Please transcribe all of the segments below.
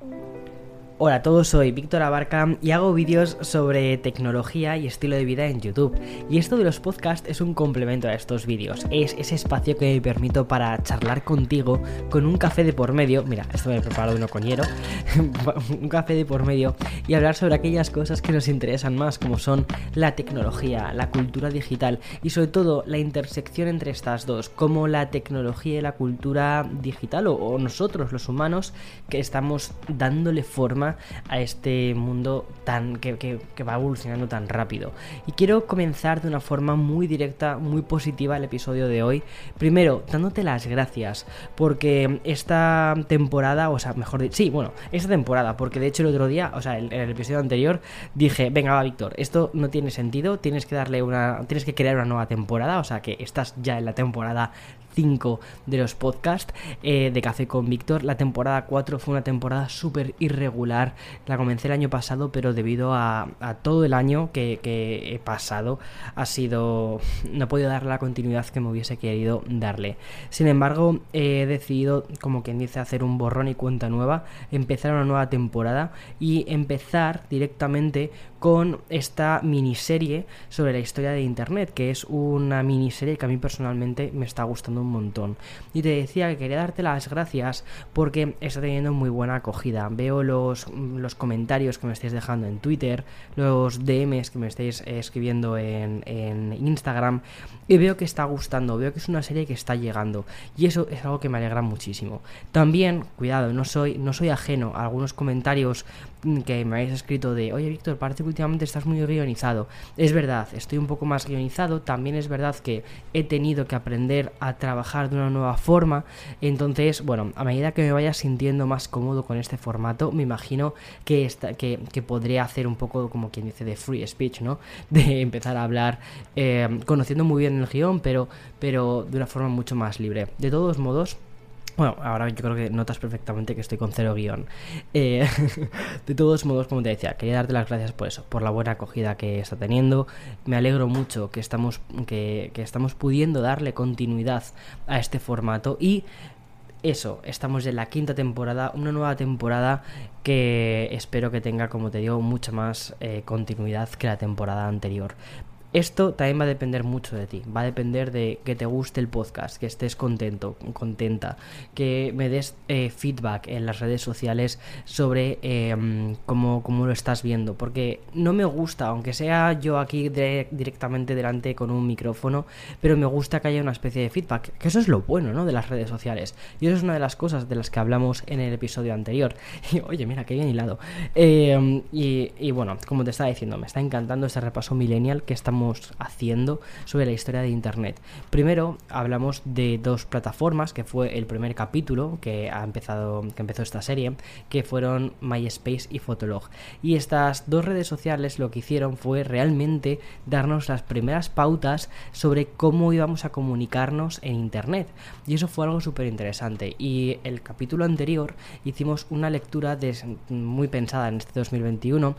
嗯 Hola a todos, soy Víctor Abarca y hago vídeos sobre tecnología y estilo de vida en YouTube. Y esto de los podcasts es un complemento a estos vídeos. Es ese espacio que me permito para charlar contigo con un café de por medio. Mira, esto me he preparado uno coñero. un café de por medio y hablar sobre aquellas cosas que nos interesan más, como son la tecnología, la cultura digital y sobre todo la intersección entre estas dos, como la tecnología y la cultura digital o nosotros los humanos que estamos dándole forma a este mundo tan que, va evolucionando tan rápido. Y quiero comenzar de una forma muy directa, muy positiva el episodio de hoy. Primero, dándote las gracias, porque esta temporada, o sea, mejor dicho, sí, bueno, esta temporada, porque de hecho el otro día, o sea, en el, episodio anterior, dije, venga, va, Víctor, esto no tiene sentido, tienes que darle una, tienes que crear una nueva temporada, o sea, que estás ya en la temporada 5 de los podcasts eh, de Café con Víctor. La temporada 4 fue una temporada súper irregular. La comencé el año pasado, pero debido a, todo el año que, he pasado, ha sido. No he podido darle la continuidad que me hubiese querido darle. Sin embargo, he decidido, como quien dice, hacer un borrón y cuenta nueva, empezar una nueva temporada y empezar directamente con esta miniserie sobre la historia de Internet, que es una miniserie que a mí personalmente me está gustando un montón. Y te decía que quería darte las gracias porque está teniendo muy buena acogida. Veo los, los comentarios que me estáis dejando en Twitter, los DMs que me estáis escribiendo en, en Instagram y veo que está gustando, veo que es una serie que está llegando y eso es algo que me alegra muchísimo. También, cuidado, no soy, no soy ajeno a algunos comentarios que me habéis escrito de, oye Víctor, parece que últimamente estás muy guionizado. Es verdad, estoy un poco más guionizado, también es verdad que he tenido que aprender a trabajar de una nueva forma, entonces, bueno, a medida que me vaya sintiendo más cómodo con este formato, me imagino que, esta, que, podría hacer un poco como quien dice de free speech, ¿no? De empezar a hablar eh, conociendo muy bien el guion, pero, pero de una forma mucho más libre. De todos modos, bueno, ahora yo creo que notas perfectamente que estoy con cero guion. Eh, de todos modos, como te decía, quería darte las gracias por eso, por la buena acogida que está teniendo. Me alegro mucho que estamos, que, estamos pudiendo darle continuidad a este formato y eso, estamos en la quinta temporada, una nueva temporada que espero que tenga, como te digo, mucha más eh, continuidad que la temporada anterior. Esto también va a depender mucho de ti, va a depender de que te guste el podcast, que estés contento, contenta, que me des eh, feedback en las redes sociales sobre em, cómo, lo estás viendo, porque no me gusta, aunque sea yo aquí directamente delante con un micrófono, pero me gusta que haya una especie de feedback, que eso es lo bueno ¿no? de las redes sociales, y eso es una de las cosas de las que hablamos en el episodio anterior. Y oye, mira, qué bien hilado. Y, y bueno, como te estaba diciendo, me está encantando este repaso millennial que estamos haciendo sobre la historia de Internet. Primero hablamos de dos plataformas, que fue el primer capítulo que ha empezado, que empezó esta serie, que fueron MySpace y Fotolog. Y estas dos redes sociales lo que hicieron fue realmente darnos las primeras pautas sobre cómo íbamos a comunicarnos en Internet. Y eso fue algo súper interesante. Y el capítulo anterior hicimos una lectura muy pensada en este 2021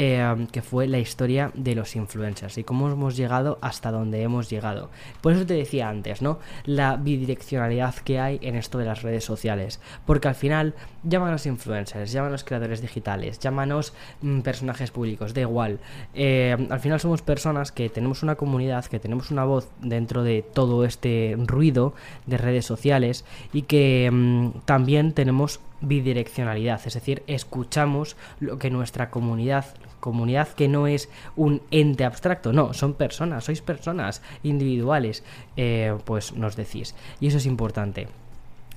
eh, que fue la historia de los influencers y cómo hemos llegado hasta donde hemos llegado. Por eso te decía antes, ¿no? La bidireccionalidad que hay en esto de las redes sociales. Porque al final, llámanos influencers, llámanos creadores digitales, llámanos mm, personajes públicos, da igual. Eh, al final somos personas que tenemos una comunidad, que tenemos una voz dentro de todo este ruido de redes sociales y que mm, también tenemos bidireccionalidad, es decir, escuchamos lo que nuestra comunidad, comunidad que no es un ente abstracto, no, son personas, sois personas individuales, eh, pues nos decís. Y eso es importante.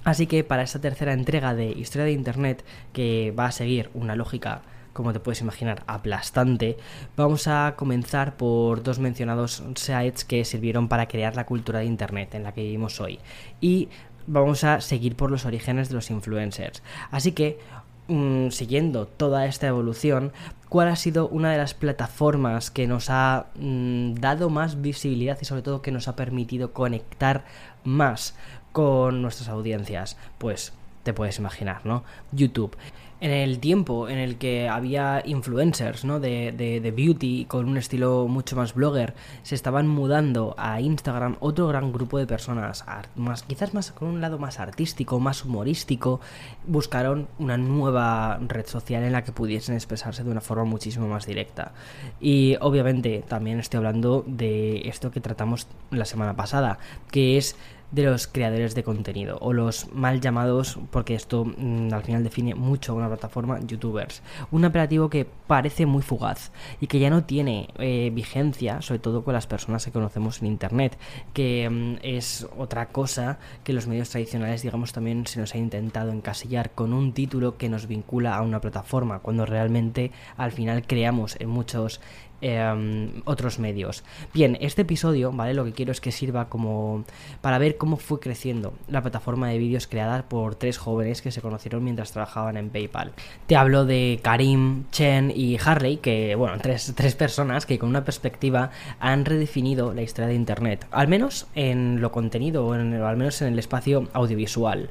Así que para esta tercera entrega de Historia de Internet, que va a seguir una lógica como te puedes imaginar, aplastante, vamos a comenzar por dos mencionados sites que sirvieron para crear la cultura de Internet en la que vivimos hoy. Y vamos a seguir por los orígenes de los influencers. Así que, mm, siguiendo toda esta evolución, ¿cuál ha sido una de las plataformas que nos ha mm, dado más visibilidad y sobre todo que nos ha permitido conectar más con nuestras audiencias? Pues te puedes imaginar, ¿no? YouTube en el tiempo en el que había influencers ¿no? de, de, beauty con un estilo mucho más blogger, se estaban mudando a Instagram otro gran grupo de personas, más, quizás más con un lado más artístico, más humorístico, buscaron una nueva red social en la que pudiesen expresarse de una forma muchísimo más directa. Y obviamente también estoy hablando de esto que tratamos la semana pasada, que es de los creadores de contenido o los mal llamados, porque esto mm, al final define mucho una plataforma, youtubers. Un operativo que parece muy fugaz y que ya no tiene eh, vigencia, sobre todo con las personas que conocemos en internet, que mm, es otra cosa que los medios tradicionales, digamos, también se nos ha intentado encasillar con un título que nos vincula a una plataforma, cuando realmente al final creamos en muchos Em, otros medios. Bien, este episodio, ¿vale? Lo que quiero es que sirva como para ver cómo fue creciendo la plataforma de vídeos creada por tres jóvenes que se conocieron mientras trabajaban en PayPal. Te hablo de Karim, Chen y Harley, que, bueno, tres, tres personas que con una perspectiva han redefinido la historia de Internet, al menos en lo contenido, o al menos en el espacio audiovisual.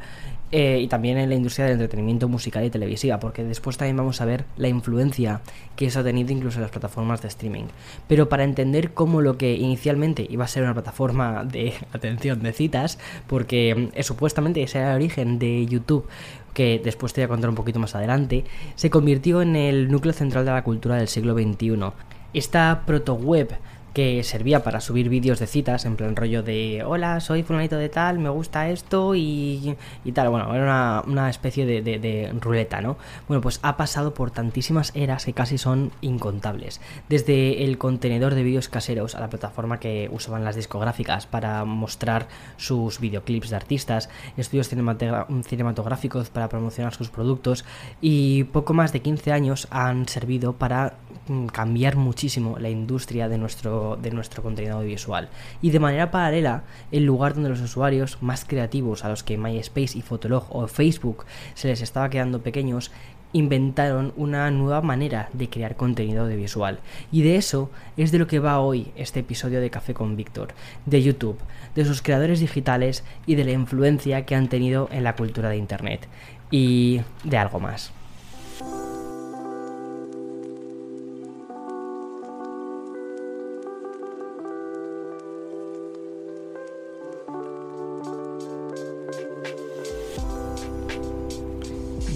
Eh, y también en la industria del entretenimiento musical y televisiva, porque después también vamos a ver la influencia que eso ha tenido incluso en las plataformas de streaming. Pero para entender cómo lo que inicialmente iba a ser una plataforma de atención de citas, porque eh, supuestamente ese era el origen de YouTube, que después te voy a contar un poquito más adelante, se convirtió en el núcleo central de la cultura del siglo XXI. Esta proto-web que servía para subir vídeos de citas, en plan rollo de hola, soy fulanito de tal, me gusta esto y, y tal. Bueno, era una, especie de, de, ruleta, ¿no? Bueno, pues ha pasado por tantísimas eras que casi son incontables. Desde el contenedor de vídeos caseros a la plataforma que usaban las discográficas para mostrar sus videoclips de artistas, estudios cinematográficos para promocionar sus productos y poco más de 15 años han servido para mm, cambiar muchísimo la industria de nuestro de nuestro contenido audiovisual. Y de manera paralela, el lugar donde los usuarios más creativos, a los que MySpace y Fotolog o Facebook se les estaba quedando pequeños, inventaron una nueva manera de crear contenido audiovisual. Y de eso es de lo que va hoy este episodio de Café con Víctor, de YouTube, de sus creadores digitales y de la influencia que han tenido en la cultura de Internet. Y de algo más.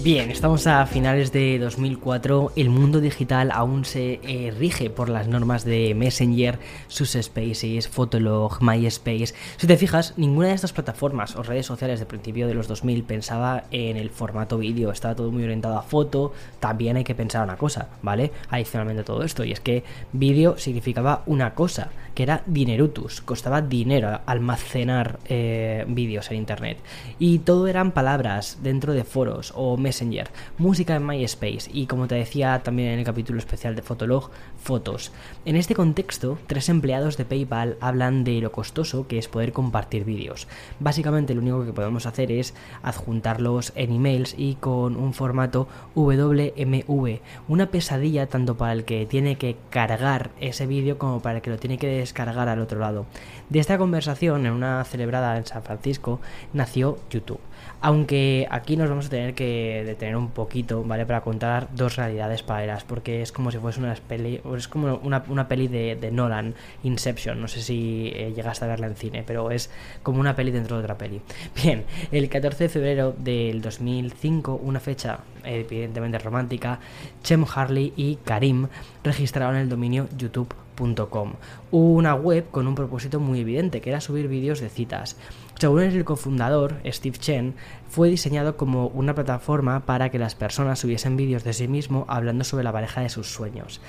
Bien, estamos a finales de 2004. El mundo digital aún se eh, rige por las normas de Messenger, sus Spaces, Fotolog, MySpace. Si te fijas, ninguna de estas plataformas o redes sociales de principio de los 2000 pensaba en el formato vídeo. Estaba todo muy orientado a foto. También hay que pensar una cosa, ¿vale? Adicionalmente a todo esto, y es que vídeo significaba una cosa, que era dinerutus. Costaba dinero almacenar eh, vídeos en internet. Y todo eran palabras dentro de foros o Messenger música en MySpace y como te decía también en el capítulo especial de Fotolog, fotos. En este contexto, tres empleados de PayPal hablan de lo costoso que es poder compartir vídeos. Básicamente lo único que podemos hacer es adjuntarlos en emails y con un formato WMV, una pesadilla tanto para el que tiene que cargar ese vídeo como para el que lo tiene que descargar al otro lado. De esta conversación, en una celebrada en San Francisco, nació YouTube. Aunque aquí nos vamos a tener que detener un poquito, ¿vale? Para contar dos realidades paralelas, porque es como si fuese una peli, es como una, peli de, Nolan, Inception, no sé si eh, llegaste a verla en cine, pero es como una peli dentro de otra peli. Bien, el 14 de febrero del 2005, una fecha evidentemente romántica, Chem Harley y Karim registraron el dominio youtube.com, una web con un propósito muy evidente, que era subir vídeos de citas. Según el cofundador, Steve Chen, fue diseñado como una plataforma para que las personas subiesen vídeos de sí mismo hablando sobre la pareja de sus sueños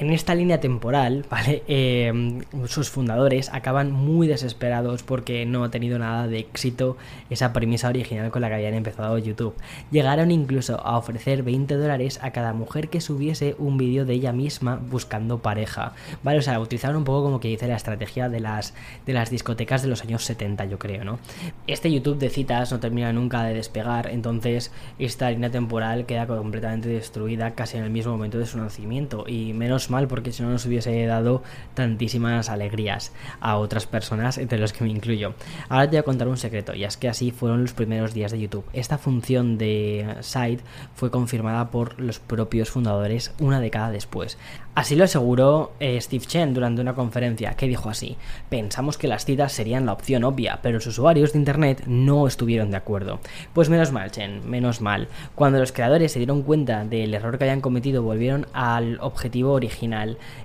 en esta línea temporal, ¿vale? Em, sus fundadores acaban muy desesperados porque no ha tenido nada de éxito esa premisa original con la que habían empezado YouTube. Llegaron incluso a ofrecer 20 dólares a cada mujer que subiese un vídeo de ella misma buscando pareja, ¿vale? O sea, utilizaron un poco como que dice la estrategia de las, de las discotecas de los años 70, yo creo, ¿no? Este YouTube de citas no termina nunca de despegar, entonces esta línea temporal queda completamente destruida casi en el mismo momento de su nacimiento y menos mal porque si no nos hubiese dado tantísimas alegrías a otras personas, entre los que me incluyo. Ahora te voy a contar un secreto, y es que así fueron los primeros días de YouTube. Esta función de site fue confirmada por los propios fundadores una década después. Así lo aseguró eh, Steve Chen durante una conferencia, que dijo así, pensamos que las citas serían la opción obvia, pero los usuarios de Internet no estuvieron de acuerdo. Pues menos mal, Chen, menos mal. Cuando los creadores se dieron cuenta del error que habían cometido, volvieron al objetivo original,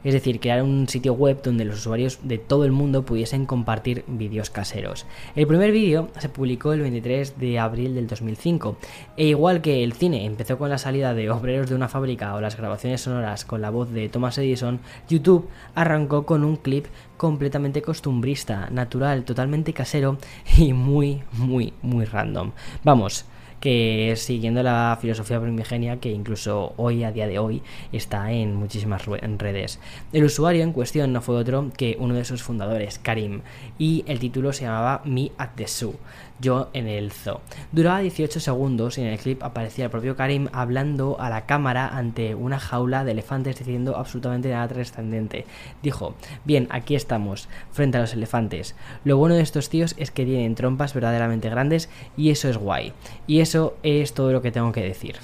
es decir, crear un sitio web donde los usuarios de todo el mundo pudiesen compartir vídeos caseros. El primer vídeo se publicó el 23 de abril del 2005, e igual que el cine empezó con la salida de obreros de una fábrica o las grabaciones sonoras con la voz de Thomas Edison, YouTube arrancó con un clip completamente costumbrista, natural, totalmente casero y muy, muy, muy random. Vamos, que siguiendo la filosofía primigenia que incluso hoy, a día de hoy, está en muchísimas redes. El usuario en cuestión no fue otro que uno de sus fundadores, Karim, y el título se llamaba Me at the Zoo yo en el zoo. Duraba 18 segundos y en el clip aparecía el propio Karim hablando a la cámara ante una jaula de elefantes diciendo absolutamente nada trascendente. Dijo, bien, aquí estamos, frente a los elefantes. Lo bueno de estos tíos es que tienen trompas verdaderamente grandes y eso es guay. Y eso es todo lo que tengo que decir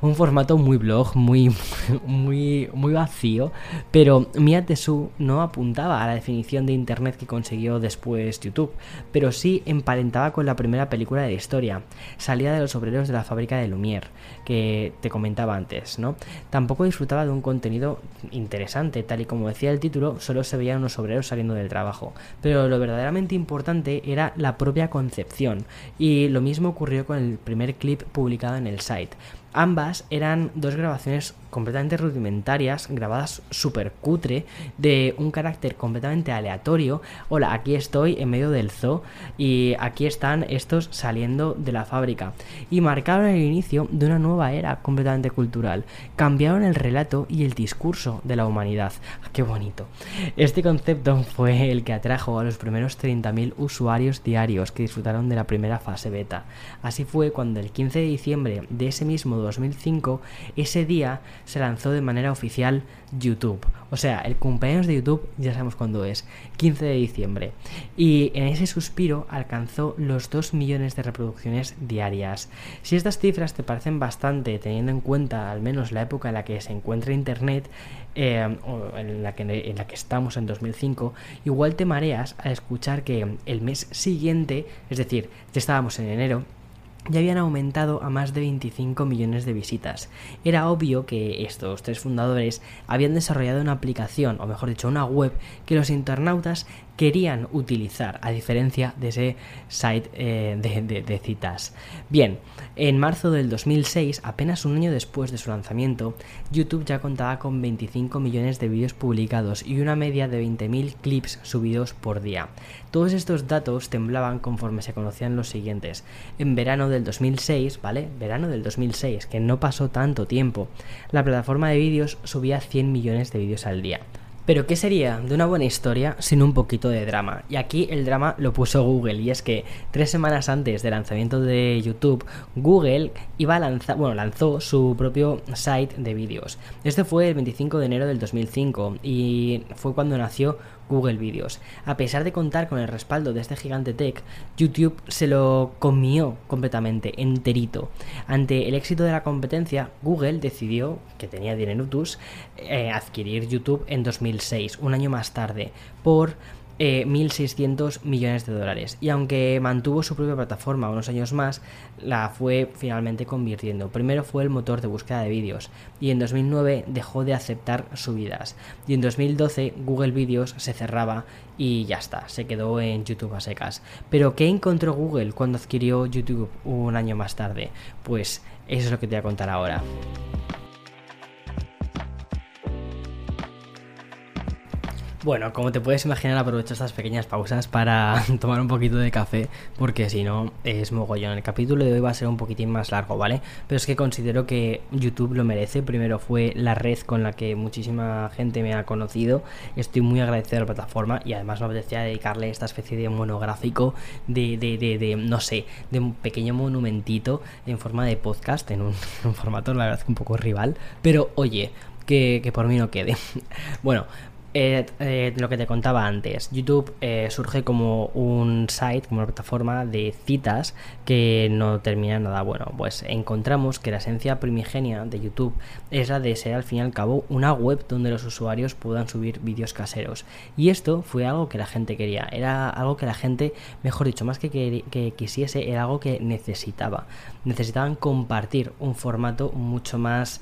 un formato muy blog, muy, muy, muy vacío, pero Mia Tesu no apuntaba a la definición de Internet que consiguió después YouTube, pero sí emparentaba con la primera película de la historia, salida de los obreros de la fábrica de Lumière, que te comentaba antes, ¿no? Tampoco disfrutaba de un contenido interesante, tal y como decía el título, solo se veían unos obreros saliendo del trabajo, pero lo verdaderamente importante era la propia concepción, y lo mismo ocurrió con el primer clip publicado en el site. Ambas eran dos grabaciones completamente rudimentarias, grabadas súper cutre, de un carácter completamente aleatorio. Hola, aquí estoy en medio del zoo y aquí están estos saliendo de la fábrica. Y marcaron el inicio de una nueva era completamente cultural. Cambiaron el relato y el discurso de la humanidad. ¡Qué bonito! Este concepto fue el que atrajo a los primeros 30.000 usuarios diarios que disfrutaron de la primera fase beta. Así fue cuando el 15 de diciembre de ese mismo 2005, ese día se lanzó de manera oficial YouTube. O sea, el cumpleaños de YouTube ya sabemos cuándo es, 15 de diciembre. Y en ese suspiro alcanzó los 2 millones de reproducciones diarias. Si estas cifras te parecen bastante, teniendo en cuenta al menos la época en la que se encuentra Internet, eh, o en la, que, en la que estamos en 2005, igual te mareas al escuchar que el mes siguiente, es decir, ya estábamos en enero, ya habían aumentado a más de 25 millones de visitas. Era obvio que estos tres fundadores habían desarrollado una aplicación, o mejor dicho, una web que los internautas querían utilizar, a diferencia de ese site eh, de, citas. Bien, en marzo del 2006, apenas un año después de su lanzamiento, YouTube ya contaba con 25 millones de vídeos publicados y una media de 20.000 clips subidos por día. Todos estos datos temblaban conforme se conocían los siguientes. En verano del 2006, ¿vale? Verano del 2006, que no pasó tanto tiempo, la plataforma de vídeos subía 100 millones de vídeos al día. Pero ¿qué sería de una buena historia sin un poquito de drama? Y aquí el drama lo puso Google y es que tres semanas antes del lanzamiento de YouTube, Google iba a lanzar, bueno, lanzó su propio site de vídeos. Este fue el 25 de enero del 2005 y fue cuando nació Google Videos. A pesar de contar con el respaldo de este gigante tech, YouTube se lo comió completamente, enterito. Ante el éxito de la competencia, Google decidió, que tenía dinerutus, eh, adquirir YouTube en 2006, un año más tarde, por 1.600 eh, millones de dólares. Y aunque mantuvo su propia plataforma unos años más, la fue finalmente convirtiendo. Primero fue el motor de búsqueda de vídeos y en 2009 dejó de aceptar subidas. Y en 2012 Google Videos se cerraba y ya está, se quedó en YouTube a secas. Pero ¿qué encontró Google cuando adquirió YouTube un año más tarde? Pues eso es lo que te voy a contar ahora. Bueno, como te puedes imaginar, aprovecho estas pequeñas pausas para tomar un poquito de café, porque si no es mogollón. El capítulo de hoy va a ser un poquitín más largo, ¿vale? Pero es que considero que YouTube lo merece. Primero fue la red con la que muchísima gente me ha conocido. Estoy muy agradecido a la plataforma y además me apetecía dedicarle esta especie de monográfico de, de, de, no sé, de un pequeño monumentito en forma de podcast, en un, formato, la verdad, un poco rival. Pero oye, que por mí no quede. bueno, eh, eh, lo que te contaba antes, YouTube eh, surge como un site, como una plataforma de citas que no termina nada bueno. Pues encontramos que la esencia primigenia de YouTube es la de ser al fin y al cabo una web donde los usuarios puedan subir vídeos caseros. Y esto fue algo que la gente quería, era algo que la gente, mejor dicho, más que, que quisiese, era algo que necesitaba. Necesitaban compartir un formato mucho más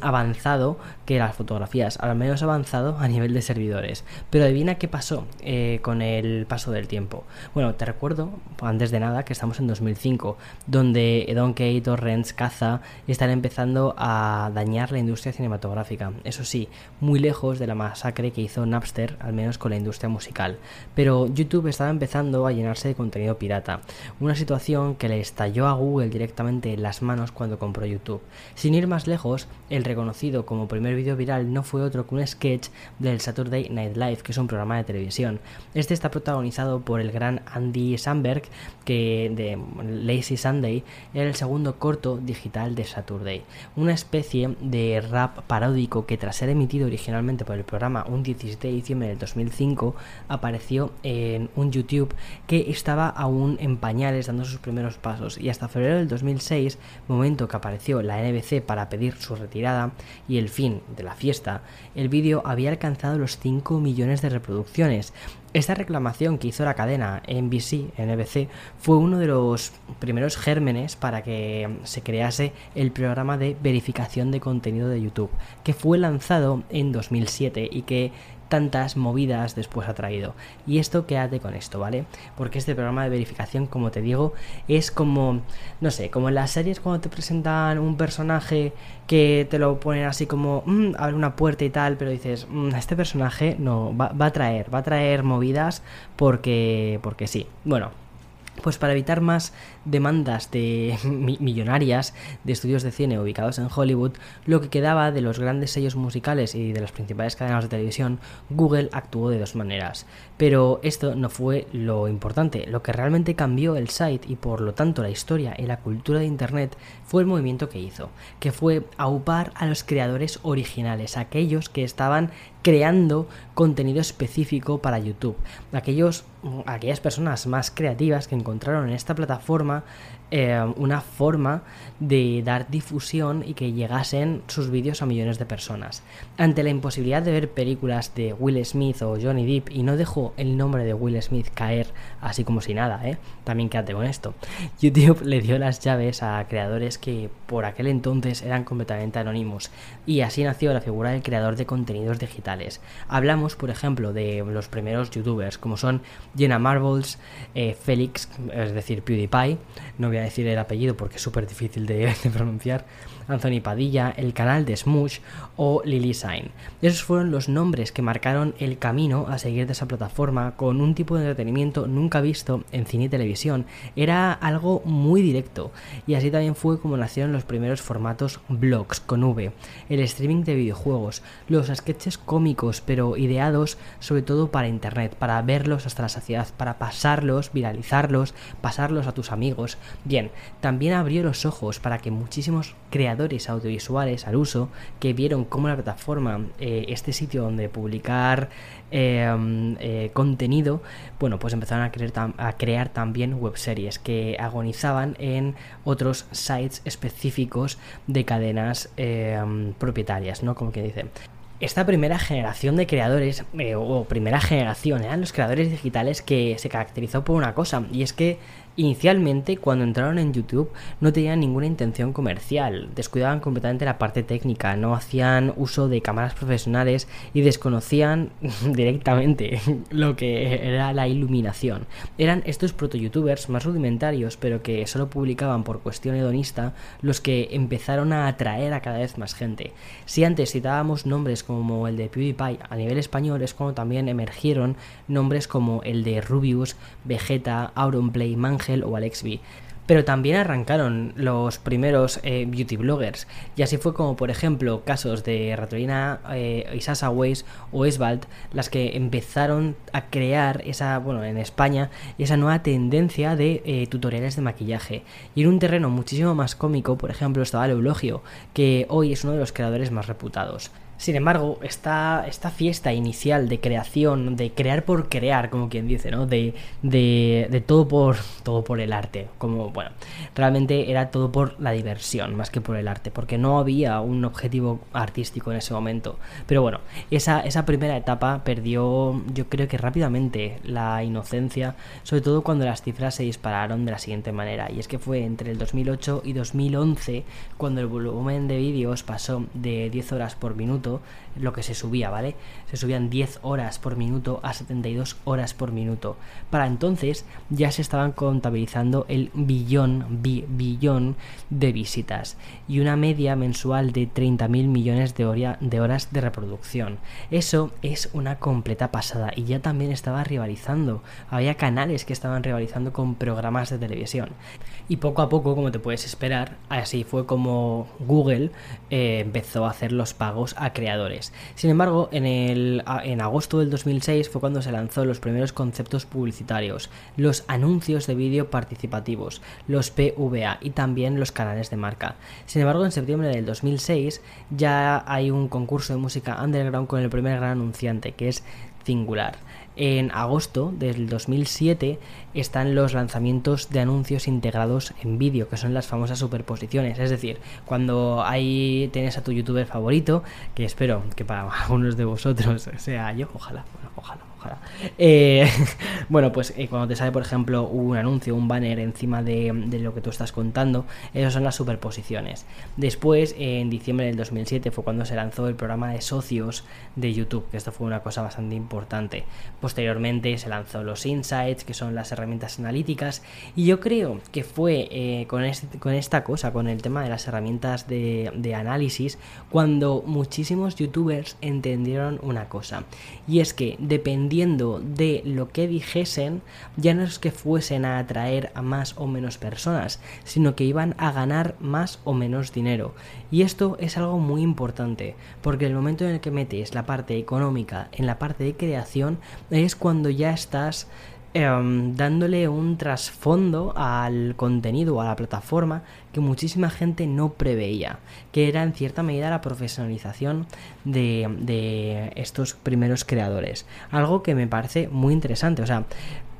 avanzado que las fotografías, al menos avanzado a nivel de servidores. Pero adivina qué pasó eh, con el paso del tiempo. Bueno, te recuerdo, antes de nada, que estamos en 2005, donde Donkey, Torrents, Caza están empezando a dañar la industria cinematográfica. Eso sí, muy lejos de la masacre que hizo Napster, al menos con la industria musical. Pero YouTube estaba empezando a llenarse de contenido pirata, una situación que le estalló a Google directamente en las manos cuando compró YouTube. Sin ir más lejos, el reconocido como primer vídeo viral no fue otro que un sketch del Saturday Night Live, que es un programa de televisión. Este está protagonizado por el gran Andy Samberg, que de Lazy Sunday era el segundo corto digital de Saturday, una especie de rap paródico que tras ser emitido originalmente por el programa un 17 de diciembre del 2005 apareció en un YouTube que estaba aún en pañales dando sus primeros pasos y hasta febrero del 2006, momento que apareció la NBC para pedir su y el fin de la fiesta, el vídeo había alcanzado los 5 millones de reproducciones. Esta reclamación que hizo la cadena NBC, NBC fue uno de los primeros gérmenes para que se crease el programa de verificación de contenido de YouTube, que fue lanzado en 2007 y que tantas movidas después ha traído. Y esto quédate con esto, ¿vale? Porque este programa de verificación, como te digo, es como, no sé, como en las series cuando te presentan un personaje que te lo ponen así como, mmm, abre una puerta y tal, pero dices, mmm, este personaje no, va, va a traer, va a traer movidas porque, porque sí. Bueno, pues para evitar más demandas de millonarias de estudios de cine ubicados en Hollywood, lo que quedaba de los grandes sellos musicales y de las principales cadenas de televisión, Google actuó de dos maneras. Pero esto no fue lo importante, lo que realmente cambió el site y por lo tanto la historia y la cultura de Internet fue el movimiento que hizo, que fue aupar a los creadores originales, aquellos que estaban creando contenido específico para YouTube, aquellos, aquellas personas más creativas que encontraron en esta plataforma eh, una forma de dar difusión y que llegasen sus vídeos a millones de personas. Ante la imposibilidad de ver películas de Will Smith o Johnny Depp, y no dejo el nombre de Will Smith caer así como si nada, ¿eh? también quédate con esto, YouTube le dio las llaves a creadores que por aquel entonces eran completamente anónimos, y así nació la figura del creador de contenidos digitales. Hablamos, por ejemplo, de los primeros youtubers, como son Jenna Marbles, eh, Félix, es decir, PewDiePie, no voy a decir el apellido porque es súper difícil de, pronunciar, Anthony Padilla, el canal de Smush o Lily Sign. Esos fueron los nombres que marcaron el camino a seguir de esa plataforma con un tipo de entretenimiento nunca visto en cine y televisión. Era algo muy directo y así también fue como nacieron los primeros formatos blogs con V, el streaming de videojuegos, los sketches cómicos pero ideados sobre todo para internet, para verlos hasta la saciedad, para pasarlos, viralizarlos, pasarlos a tus amigos. Bien, también abrió los ojos para que muchísimos creadores audiovisuales al uso que vieron cómo la plataforma, eh, este sitio donde publicar em, eh, contenido, bueno, pues empezaron a crear, a crear también webseries que agonizaban en otros sites específicos de cadenas em, propietarias, ¿no? Como que dice esta primera generación de creadores, eh, o primera generación, eran los creadores digitales que se caracterizó por una cosa, y es que Inicialmente, cuando entraron en YouTube, no tenían ninguna intención comercial, descuidaban completamente la parte técnica, no hacían uso de cámaras profesionales y desconocían directamente lo que era la iluminación. Eran estos proto-youtubers más rudimentarios, pero que solo publicaban por cuestión hedonista, los que empezaron a atraer a cada vez más gente. Si antes citábamos nombres como el de PewDiePie a nivel español, es cuando también emergieron nombres como el de Rubius, Vegeta, Auronplay, O Alex B. Pero también arrancaron los primeros eh, beauty bloggers. Y así fue como, por ejemplo, casos de Ratolina eh, Isasa Weiss o Esbald, las que empezaron a crear esa, bueno, en España, esa nueva tendencia de eh, tutoriales de maquillaje. Y en un terreno muchísimo más cómico, por ejemplo, estaba el Eulogio, que hoy es uno de los creadores más reputados. Sin embargo, esta, esta fiesta inicial de creación, de crear por crear, como quien dice, ¿no? De, de, de, todo por todo por el arte. Como, bueno, realmente era todo por la diversión, más que por el arte, porque no había un objetivo artístico en ese momento. Pero bueno, esa, esa primera etapa perdió, yo creo que rápidamente, la inocencia, sobre todo cuando las cifras se dispararon de la siguiente manera. Y es que fue entre el 2008 y 2011 cuando el volumen de vídeos pasó de 10 horas por minuto lo que se subía, ¿vale? Se subían 10 horas por minuto a 72 horas por minuto. Para entonces ya se estaban contabilizando el billón, billón de visitas y una media mensual de 30.000 millones de, de horas de reproducción. Eso es una completa pasada y ya también estaba rivalizando. Había canales que estaban rivalizando con programas de televisión. Y poco a poco, como te puedes esperar, así fue como Google eh, empezó a hacer los pagos a creadores. Sin embargo, en, el, en agosto del 2006 fue cuando se lanzó los primeros conceptos publicitarios, los anuncios de vídeo participativos, los PVA y también los canales de marca. Sin embargo, en septiembre del 2006 ya hay un concurso de música underground con el primer gran anunciante, que es Singular. En agosto del 2007 están los lanzamientos de anuncios integrados en vídeo, que son las famosas superposiciones. Es decir, cuando ahí tienes a tu youtuber favorito, que espero que para algunos de vosotros sea yo, ojalá, ojalá eh, bueno, pues eh, cuando te sale, por ejemplo, un anuncio, un banner encima de, lo que tú estás contando, esas son las superposiciones. Después, en diciembre del 2007, fue cuando se lanzó el programa de socios de YouTube, que esto fue una cosa bastante importante. Posteriormente se lanzó los Insights, que son las herramientas analíticas, y yo creo que fue eh, con, con esta cosa, con el tema de las herramientas de, de análisis, cuando muchísimos youtubers entendieron una cosa, y es que dependiendo de lo que dijesen, ya no es que fuesen a atraer a más o menos personas, sino que iban a ganar más o menos dinero. Y esto es algo muy importante, porque el momento en el que metes la parte económica en la parte de creación es cuando ya estás Em, dándole un trasfondo al contenido, a la plataforma que muchísima gente no preveía, que era en cierta medida la profesionalización de, de estos primeros creadores. Algo que me parece muy interesante, o sea,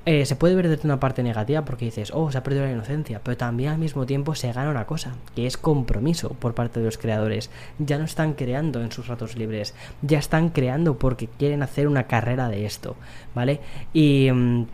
eh, se puede ver desde una parte negativa porque dices, oh, se ha perdido la inocencia, pero también al mismo tiempo se gana una cosa, que es compromiso por parte de los creadores. Ya no están creando en sus ratos libres, ya están creando porque quieren hacer una carrera de esto, ¿vale? Y... Mm,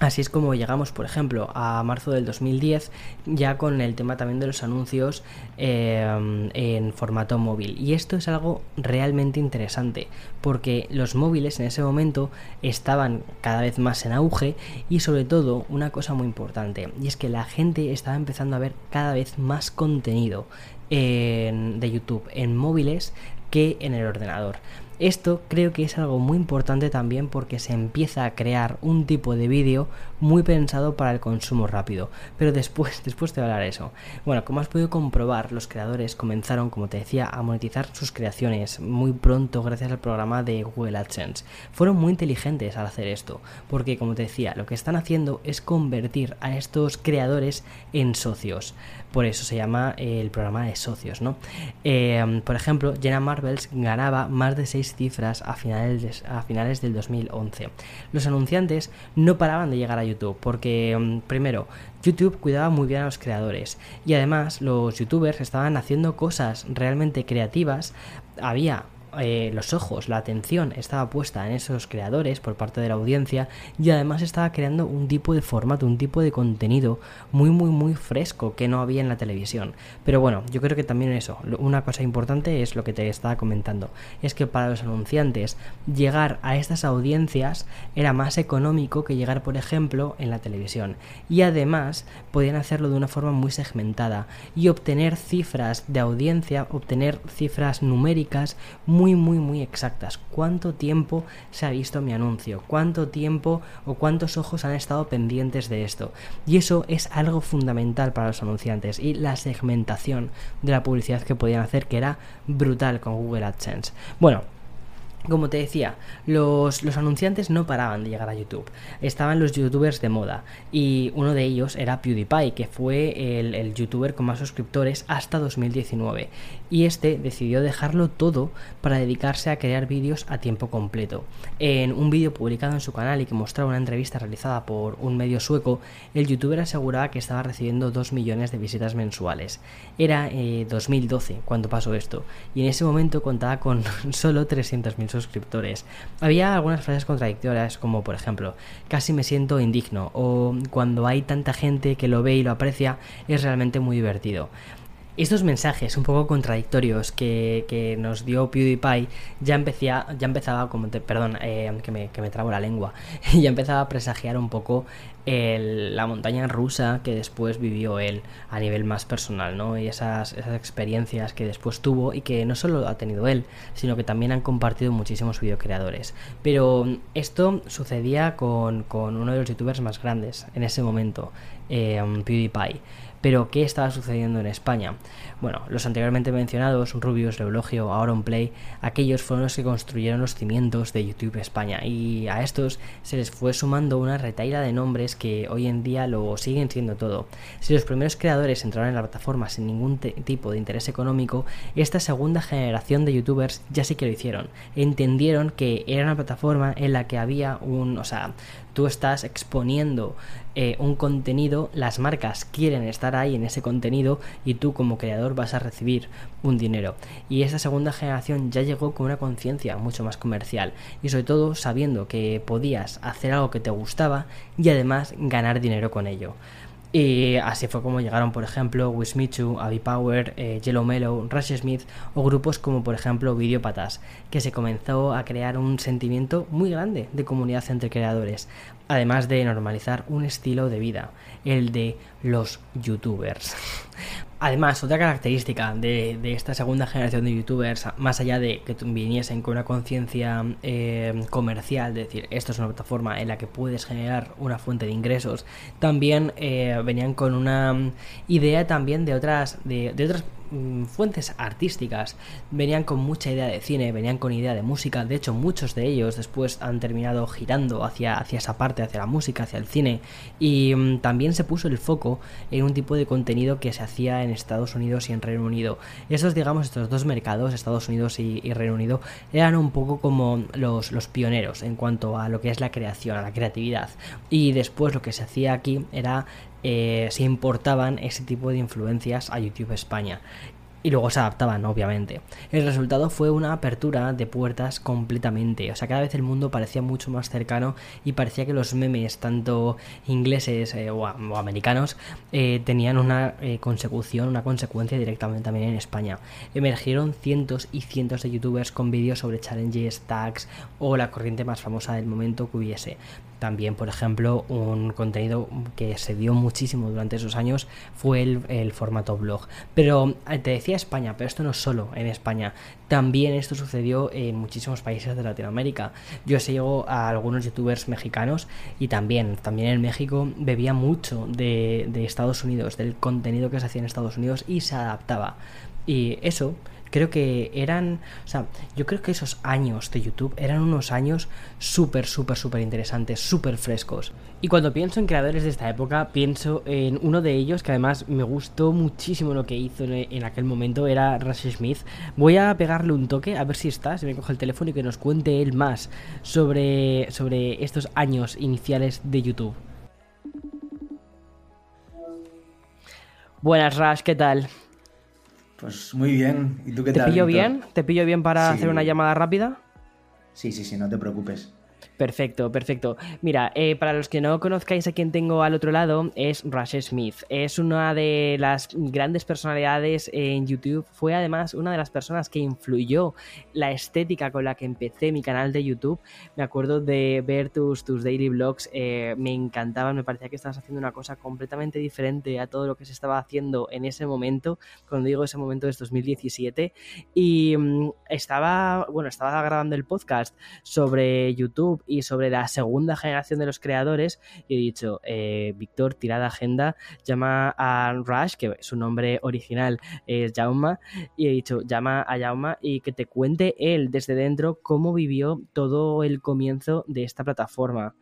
Así es como llegamos, por ejemplo, a marzo del 2010, ya con el tema también de los anuncios eh, en formato móvil. Y esto es algo realmente interesante, porque los móviles en ese momento estaban cada vez más en auge y sobre todo una cosa muy importante, y es que la gente estaba empezando a ver cada vez más contenido de YouTube en móviles que en el ordenador. Esto creo que es algo muy importante también porque se empieza a crear un tipo de vídeo muy pensado para el consumo rápido. Pero después, después te hablar eso. Bueno, como has podido comprobar, los creadores comenzaron, como te decía, a monetizar sus creaciones muy pronto gracias al programa de Google AdSense. Fueron muy inteligentes al hacer esto, porque como te decía, lo que están haciendo es convertir a estos creadores en socios. Por eso se llama el programa de socios, ¿no? Eh, por ejemplo, Jenna Marvels ganaba más de 6 cifras a finales, a finales del 2011. Los anunciantes no paraban de llegar a YouTube porque, mm, primero, YouTube cuidaba muy bien a los creadores y además los youtubers estaban haciendo cosas realmente creativas. Había eh, los ojos, la atención estaba puesta en esos creadores por parte de la audiencia y además estaba creando un tipo de formato, un tipo de contenido muy muy muy fresco que no había en la televisión. Pero bueno, yo creo que también eso, una cosa importante es lo que te estaba comentando, es que para los anunciantes llegar a estas audiencias era más económico que llegar por ejemplo en la televisión y además podían hacerlo de una forma muy segmentada y obtener cifras de audiencia, obtener cifras numéricas muy muy, muy, muy exactas. ¿Cuánto tiempo se ha visto mi anuncio? ¿Cuánto tiempo o cuántos ojos han estado pendientes de esto? Y eso es algo fundamental para los anunciantes y la segmentación de la publicidad que podían hacer que era brutal con Google AdSense. Bueno, como te decía, los, los, anunciantes no paraban de llegar a YouTube. Estaban los youtubers de moda. Y uno de ellos era PewDiePie, que fue el, el, youtuber con más suscriptores hasta 2019. Y este decidió dejarlo todo para dedicarse a crear vídeos a tiempo completo. En un vídeo publicado en su canal y que mostraba una entrevista realizada por un medio sueco, el youtuber aseguraba que estaba recibiendo 2 millones de visitas mensuales. Era eh, 2012 cuando pasó esto. Y en ese momento contaba con solo 300.000 suscriptores. Había algunas frases contradictorias como por ejemplo, casi me siento indigno o cuando hay tanta gente que lo ve y lo aprecia es realmente muy divertido. Estos mensajes un poco contradictorios que, que nos dio PewDiePie ya, empecía, ya empezaba, como te, perdón, eh, que, me, que me la lengua, ya empezaba a presagiar un poco el, la montaña rusa que después vivió él a nivel más personal, ¿no? Y esas, esas experiencias que después tuvo y que no solo ha tenido él, sino que también han compartido muchísimos videocreadores. Pero esto sucedía con, con uno de los youtubers más grandes en ese momento, eh, PewDiePie. Pero, ¿qué estaba sucediendo en España? Bueno, los anteriormente mencionados, Rubius, Leulogio, Auronplay, aquellos fueron los que construyeron los cimientos de YouTube España y a estos se les fue sumando una retaila de nombres que hoy en día lo siguen siendo todo. Si los primeros creadores entraron en la plataforma sin ningún tipo de interés económico, esta segunda generación de youtubers ya sí que lo hicieron. Entendieron que era una plataforma en la que había un, o sea, tú estás exponiendo eh, un contenido, las marcas quieren estar ahí en ese contenido y tú como creador vas a recibir un dinero. Y esta segunda generación ya llegó con una conciencia mucho más comercial y sobre todo sabiendo que podías hacer algo que te gustaba y además ganar dinero con ello. Y así fue como llegaron, por ejemplo, Wismichu, Abby Power, eh, Yellow Mellow, Rush Smith o grupos como, por ejemplo, Videopatas, que se comenzó a crear un sentimiento muy grande de comunidad entre creadores, además de normalizar un estilo de vida, el de los youtubers. Además, otra característica de, de, esta segunda generación de youtubers, más allá de que viniesen con una conciencia eh, comercial, de decir, esto es una plataforma en la que puedes generar una fuente de ingresos, también eh, venían con una idea también de otras, de, de otras mm, fuentes artísticas venían con mucha idea de cine, venían con idea de música, de hecho muchos de ellos después han terminado girando hacia, hacia esa parte, hacia la música, hacia el cine. Y um, también se puso el foco en un tipo de contenido que se hacía en Estados Unidos y en Reino Unido. Estos, digamos, estos dos mercados, Estados Unidos y, y Reino Unido, eran un poco como los, los pioneros en cuanto a lo que es la creación, a la creatividad. Y después lo que se hacía aquí era eh, se importaban ese tipo de influencias a YouTube España y luego se adaptaban, obviamente. El resultado fue una apertura de puertas completamente. O sea, cada vez el mundo parecía mucho más cercano y parecía que los memes, tanto ingleses eh, o, americanos, eh, tenían una consecución, una consecuencia directamente también en España. Emergieron cientos y cientos de youtubers con vídeos sobre challenges, tags o la corriente más famosa del momento que hubiese. También, por ejemplo, un contenido que se dio muchísimo durante esos años fue el, el formato blog. Pero te decía España, pero esto no es solo en España. También esto sucedió en muchísimos países de Latinoamérica. Yo sigo a algunos youtubers mexicanos y también, también en México bebía mucho de, de Estados Unidos, del contenido que se hacía en Estados Unidos y se adaptaba. Y eso creo que eran, o sea, yo creo que esos años de YouTube eran unos años súper, súper, súper interesantes, súper frescos. Y cuando pienso en creadores de esta época, pienso en uno de ellos que además me gustó muchísimo lo que hizo en, aquel momento, era Rush Smith. Voy a pegarle un toque, a ver si está, si me coge el teléfono y que nos cuente él más sobre, sobre estos años iniciales de YouTube. Buenas, Rush, ¿qué tal? Pues muy bien. ¿Y tú qué ¿Te tal? pillo Víctor? bien? ¿Te pillo bien para Sí. hacer una llamada rápida? Sí, sí, sí, no te preocupes. Perfecto, perfecto. Mira, eh, para los que no conozcáis a quien tengo al otro lado, es Rush Smith. Es una de las grandes personalidades en YouTube. Fue además una de las personas que influyó la estética con la que empecé mi canal de YouTube. Me acuerdo de ver tus, tus daily vlogs, eh, me encantaban, me parecía que estabas haciendo una cosa completamente diferente a todo lo que se estaba haciendo en ese momento. Cuando digo ese momento es 2017. Y mm, estaba, bueno, estaba grabando el podcast sobre YouTube Y sobre la segunda generación de los creadores y he dicho, eh, Víctor, tirada agenda, llama a Rush, que su nombre original es Jauma, y he dicho, llama a Jauma y que te cuente él desde dentro cómo vivió todo el comienzo de esta plataforma.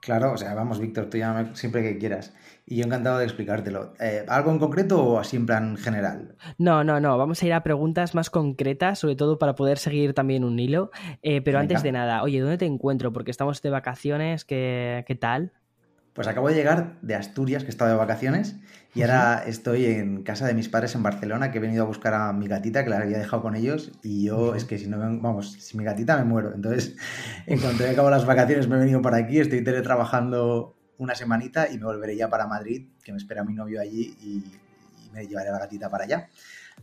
Claro, o sea, vamos, Víctor, tú llámame siempre que quieras. Y yo encantado de explicártelo. Eh, ¿Algo en concreto o así en plan general? No, no, no. Vamos a ir a preguntas más concretas, sobre todo para poder seguir también un hilo. Eh, pero antes de nada, oye, ¿dónde te encuentro? Porque estamos de vacaciones, ¿qué, qué tal? Pues acabo de llegar de Asturias, que estaba de vacaciones, y ahora estoy en casa de mis padres en Barcelona, que he venido a buscar a mi gatita, que la había dejado con ellos, y yo es que si no, vamos, si mi gatita me muero. Entonces, en cuanto he acabado las vacaciones, me he venido para aquí, estoy teletrabajando una semanita y me volveré ya para Madrid, que me espera mi novio allí y, y me llevaré a la gatita para allá.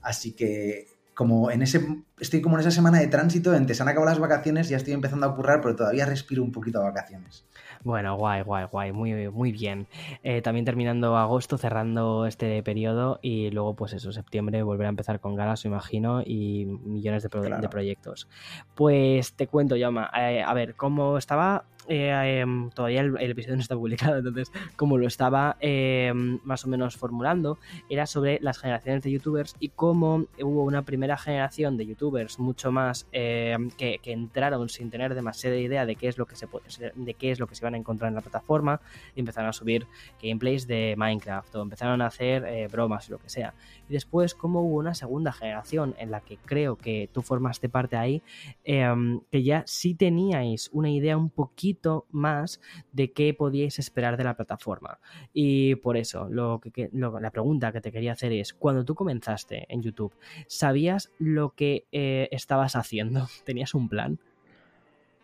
Así que como en ese, estoy como en esa semana de tránsito, entre se han acabado las vacaciones, ya estoy empezando a currar, pero todavía respiro un poquito a vacaciones. Bueno, guay, guay, guay, muy, muy bien. Eh, también terminando agosto, cerrando este periodo y luego, pues eso, septiembre volver a empezar con ganas, me imagino, y millones de, de proyectos. Pues te cuento, Yama, eh, a ver, cómo estaba eh, em, todavía el, episodio no está publicado, entonces como lo estaba em, más o menos formulando, era sobre las generaciones de youtubers y cómo hubo una primera generación de youtubers mucho más em, que, entraron sin tener demasiada idea de qué es lo que se puede, de qué es lo que se iban a encontrar en la plataforma y empezaron a subir gameplays de Minecraft o empezaron a hacer eh, bromas y lo que sea. Y después cómo hubo una segunda generación en la que creo que tú formaste parte ahí, que ya sí teníais una idea un poquito más de qué podíais esperar de la plataforma. Y por eso, lo que, la pregunta que te quería hacer es, cuando tú comenzaste en YouTube, ¿sabías lo que eh, estabas haciendo? ¿Tenías un plan?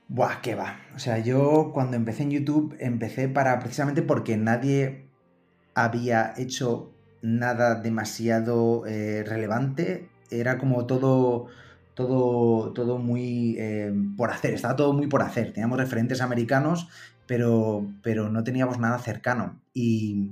Buah, qué va. O sea, yo cuando empecé en YouTube empecé para precisamente porque nadie había hecho nada demasiado eh, relevante. Era como todo todo, todo muy eh, por hacer, estaba todo muy por hacer. Teníamos referentes americanos, pero, pero no teníamos nada cercano. Y,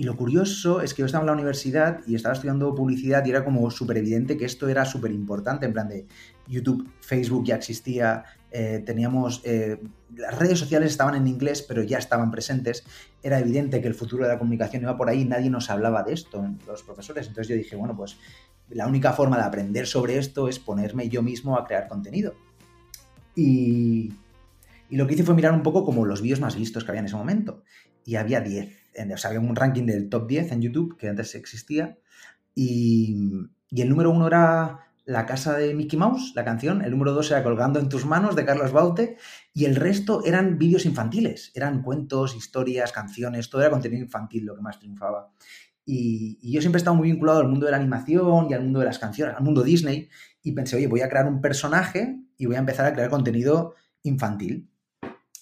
y lo curioso es que yo estaba en la universidad y estaba estudiando publicidad y era como súper evidente que esto era súper importante, en plan de YouTube, Facebook ya existía, eh, teníamos, eh, las redes sociales estaban en inglés, pero ya estaban presentes, era evidente que el futuro de la comunicación iba por ahí, nadie nos hablaba de esto, los profesores, entonces yo dije, bueno, pues la única forma de aprender sobre esto es ponerme yo mismo a crear contenido. Y, lo que hice fue mirar un poco como los vídeos más vistos que había en ese momento. Y había 10, o sea, había un ranking del top 10 en YouTube que antes existía. Y, y el número uno era La casa de Mickey Mouse, la canción. El número dos era Colgando en tus manos de Carlos Baute. Y el resto eran vídeos infantiles. Eran cuentos, historias, canciones, todo era contenido infantil lo que más triunfaba. Y, yo siempre he estado muy vinculado al mundo de la animación y al mundo de las canciones, al mundo Disney. Y pensé, oye, voy a crear un personaje y voy a empezar a crear contenido infantil.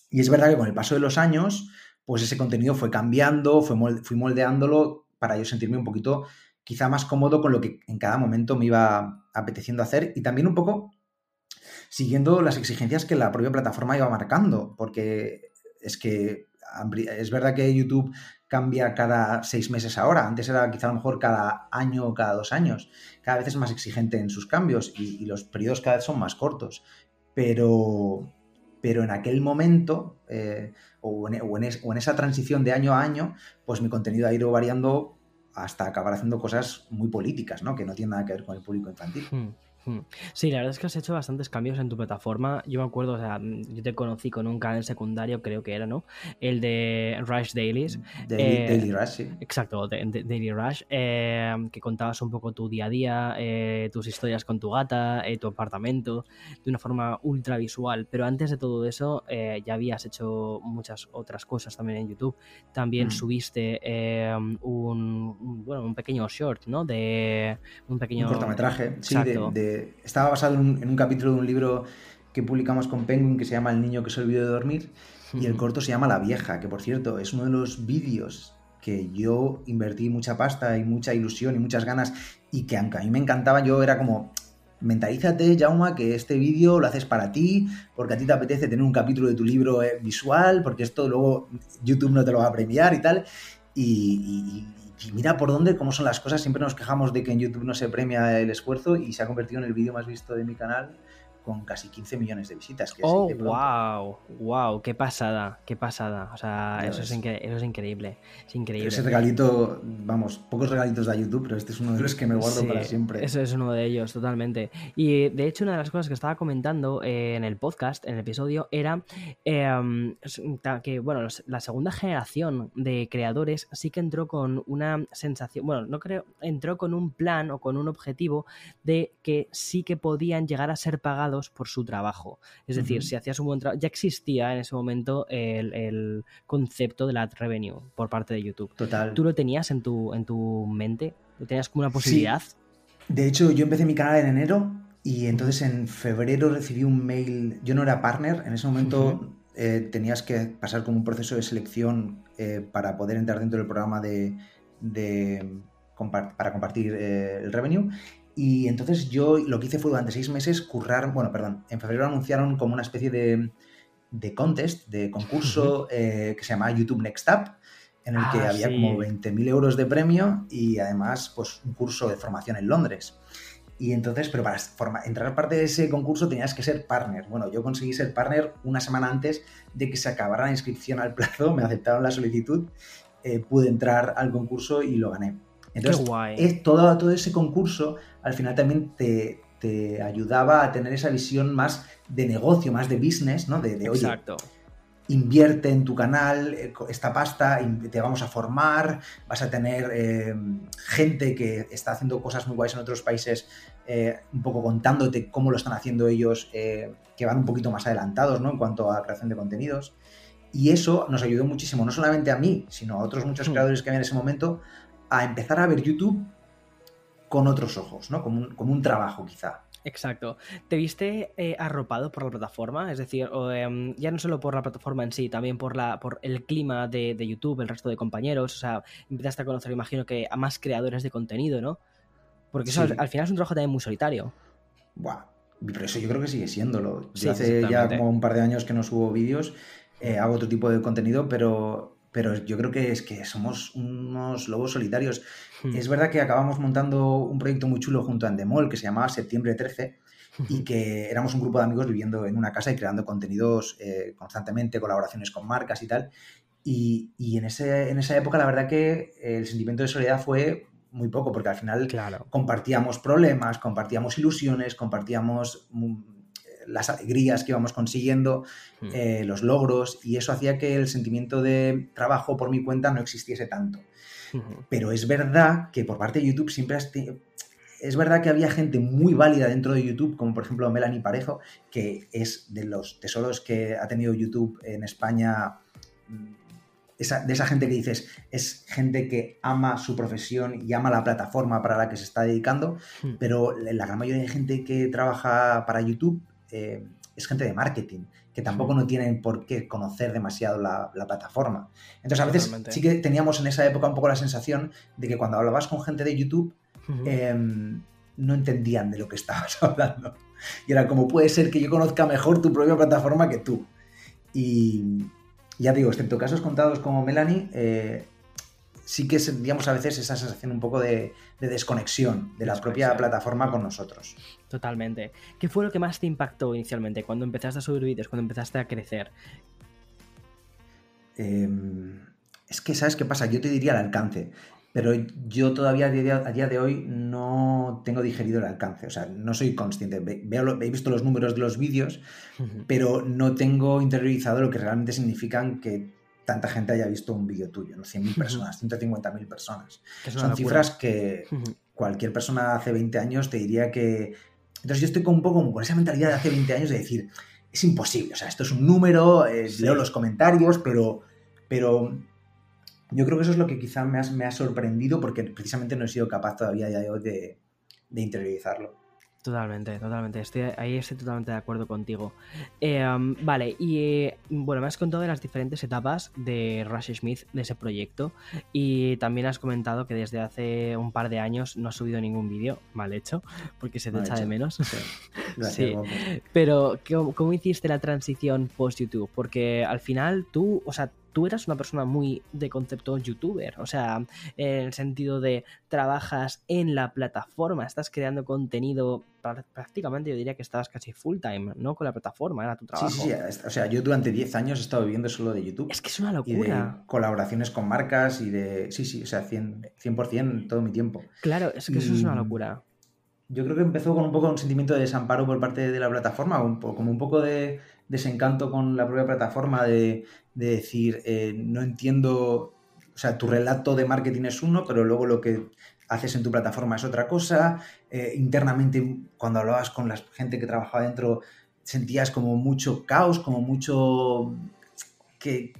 Y es verdad que con el paso de los años, pues ese contenido fue cambiando, fui moldeándolo para yo sentirme un poquito quizá más cómodo con lo que en cada momento me iba apeteciendo hacer y también un poco siguiendo las exigencias que la propia plataforma iba marcando, porque es que es verdad que YouTube cambia cada seis meses ahora. Antes era quizá a lo mejor cada año o cada dos años. Cada vez es más exigente en sus cambios y, los periodos cada vez son más cortos. Pero, pero en aquel momento, eh, o, en, esa transición de año a año, pues mi contenido ha ido variando hasta acabar haciendo cosas muy políticas, ¿no? Que no tienen nada que ver con el público infantil. Hmm. Sí, la verdad es que has hecho bastantes cambios en tu plataforma. Yo me acuerdo, o sea, yo te conocí con un canal secundario, creo que era, ¿no? El de Rush Dailies. Daily, eh, Rush, sí. Exacto, Daily Rush, eh, que contabas un poco tu día a día, eh, tus historias con tu gata, tu apartamento, de una forma ultra visual. Pero antes de todo eso, ya habías hecho muchas otras cosas también en YouTube. También mm. subiste un, bueno, un pequeño short, ¿no? De un pequeño... Un cortometraje, sí, de estaba basado en un, capítulo de un libro que publicamos con Penguin que se llama El niño que se olvidó de dormir y el corto se llama La vieja, que por cierto es uno de los vídeos que yo invertí mucha pasta y mucha ilusión y muchas ganas y que aunque a mí me encantaba, yo era como, mentalízate, Jauma, que este vídeo lo haces para ti, porque a ti te apetece tener un capítulo de tu libro eh, visual, porque esto luego YouTube no te lo va a premiar y tal. y, y mira por dónde, cómo son las cosas. Siempre nos quejamos de que en YouTube no se premia el esfuerzo y se ha convertido en el vídeo más visto de mi canal con casi 15 millones de visitas. oh, wow, wow, qué pasada, qué pasada. O sea, eso es, eso es, increíble. Es increíble. Ese regalito, vamos, pocos regalitos de YouTube, pero este es uno de los que me guardo para siempre. Eso es uno de ellos, totalmente. Y de hecho, una de las cosas que estaba comentando eh, en el podcast, en el episodio, era em, que, bueno, la segunda generación de creadores sí que entró con una sensación, bueno, no creo, entró con un plan o con un objetivo de que sí que podían llegar a ser pagados por su trabajo. Es decir, si hacías un buen trabajo, ya existía en ese momento el, concepto de la revenue por parte de YouTube. Total. ¿Tú lo tenías en tu, en tu mente? ¿Lo tenías como una posibilidad? De hecho, yo empecé mi canal en enero y entonces en febrero recibí un mail. Yo no era partner, en ese momento eh, tenías que pasar como un proceso de selección eh, para poder entrar dentro del programa de, para compartir eh, el revenue. Y entonces yo lo que hice fue durante seis meses currar, bueno, perdón, en febrero anunciaron como una especie de, de contest, de concurso que se llamaba YouTube Next Up, en el que ah, había como 20.000 euros de premio y además pues un curso de formación en Londres. Y entonces, pero para entrar parte de ese concurso tenías que ser partner. Bueno, yo conseguí ser partner una semana antes de que se acabara la inscripción al plazo, me aceptaron la solicitud, eh, pude entrar al concurso y lo gané. Entonces, Es todo, todo ese concurso al final también te, ayudaba a tener esa visión más de negocio, más de business, ¿no? De, de oye, Exacto invierte en tu canal eh, esta pasta, te vamos a formar, vas a tener eh, gente que está haciendo cosas muy guays en otros países, eh, un poco contándote cómo lo están haciendo ellos, que van un poquito más adelantados ¿no? en cuanto a creación de contenidos. Y eso nos ayudó muchísimo, no solamente a mí, sino a otros muchos creadores que había en ese momento, a empezar a ver YouTube con otros ojos, ¿no? como, un, como un trabajo quizá. Exacto. ¿Te viste eh, arropado por la plataforma? Es decir, em, ya no solo por la plataforma en sí, también por, la, por el clima de, YouTube, el resto de compañeros. O sea, empezaste a conocer, imagino que a más creadores de contenido, ¿no? Porque eso al, final es un trabajo también muy solitario. Buah, pero eso yo creo que sigue siéndolo. Yo hace ya como un par de años que no subo vídeos, eh, hago otro tipo de contenido, pero pero yo creo que es que somos unos lobos solitarios. Hmm. Es verdad que acabamos montando un proyecto muy chulo junto a Endemol que se llamaba Septiembre 13 y que éramos un grupo de amigos viviendo en una casa y creando contenidos eh, constantemente, colaboraciones con marcas y tal. Y, en, ese, en esa época la verdad que el sentimiento de soledad fue muy poco, porque al final compartíamos problemas, compartíamos ilusiones, compartíamos las alegrías que íbamos consiguiendo, hmm. eh, los logros, y eso hacía que el sentimiento de trabajo por mi cuenta no existiese tanto. Pero es verdad que por parte de YouTube siempre Es verdad que había gente muy válida dentro de YouTube, como por ejemplo Melanie Parejo, que es de los tesoros que ha tenido YouTube en España mm, de esa gente que dices, es gente que ama su profesión y ama la plataforma para la que se está dedicando, hmm. pero la gran mayoría de gente que trabaja para YouTube eh, es gente de marketing, que tampoco no tienen por qué conocer demasiado la, plataforma. Entonces, a veces sí que teníamos en esa época un poco la sensación de que cuando hablabas con gente de YouTube, em, no entendían de lo que estabas hablando. Y era como, puede ser que yo conozca mejor tu propia plataforma que tú. Y ya digo, excepto casos contados como Melanie, eh, sí que sentíamos a veces esa sensación un poco de, desconexión de la propia plataforma con nosotros. Totalmente. ¿Qué fue lo que más te impactó inicialmente cuando empezaste a subir vídeos, cuando empezaste a crecer? Em, es que, ¿sabes qué pasa? Yo te diría el alcance, pero yo todavía a día, de hoy no tengo digerido el alcance, o sea, no soy consciente. Veo, he visto los números de los vídeos, pero no tengo interiorizado lo que realmente significan que tanta gente haya visto un vídeo tuyo, ¿no? 100.000 personas, 150.000 personas. Son cifras que cualquier persona hace 20 años te diría que... Entonces yo estoy con un poco con esa mentalidad de hace 20 años de decir, es imposible, o sea, esto es un número, leo los comentarios, pero, pero yo creo que eso es lo que quizá me, me ha sorprendido porque precisamente no he sido capaz todavía de, de interiorizarlo. Totalmente, totalmente. Estoy, ahí estoy totalmente de acuerdo contigo. Em, vale, y bueno, me has contado de las diferentes etapas de Rush Smith, de ese proyecto, y también has comentado que desde hace un par de años no has subido ningún vídeo, mal hecho, porque se te echa de menos. sí. Pero, ¿cómo, hiciste la transición post-YouTube? Porque al final tú, o sea, tú eras una persona muy de concepto youtuber, o sea, en el sentido de trabajas en la plataforma, estás creando contenido prácticamente yo diría que estabas casi full time, ¿no? Con la plataforma, era tu trabajo. Sí, sí, sí. O sea, yo durante 10 años he estado viviendo solo de YouTube. Es que es una locura. colaboraciones con marcas y de... Sí, sí, o sea, 100%, 100 todo mi tiempo. Claro, es que eso es una locura. Yo creo que empezó con un poco un sentimiento de desamparo por parte de la plataforma, como un poco de desencanto con la propia plataforma de, decir, eh, no entiendo, o sea, tu relato de marketing es uno, pero luego lo que haces en tu plataforma es otra cosa. Eh, internamente, cuando hablabas con la gente que trabajaba dentro, sentías como mucho caos, como mucho... que,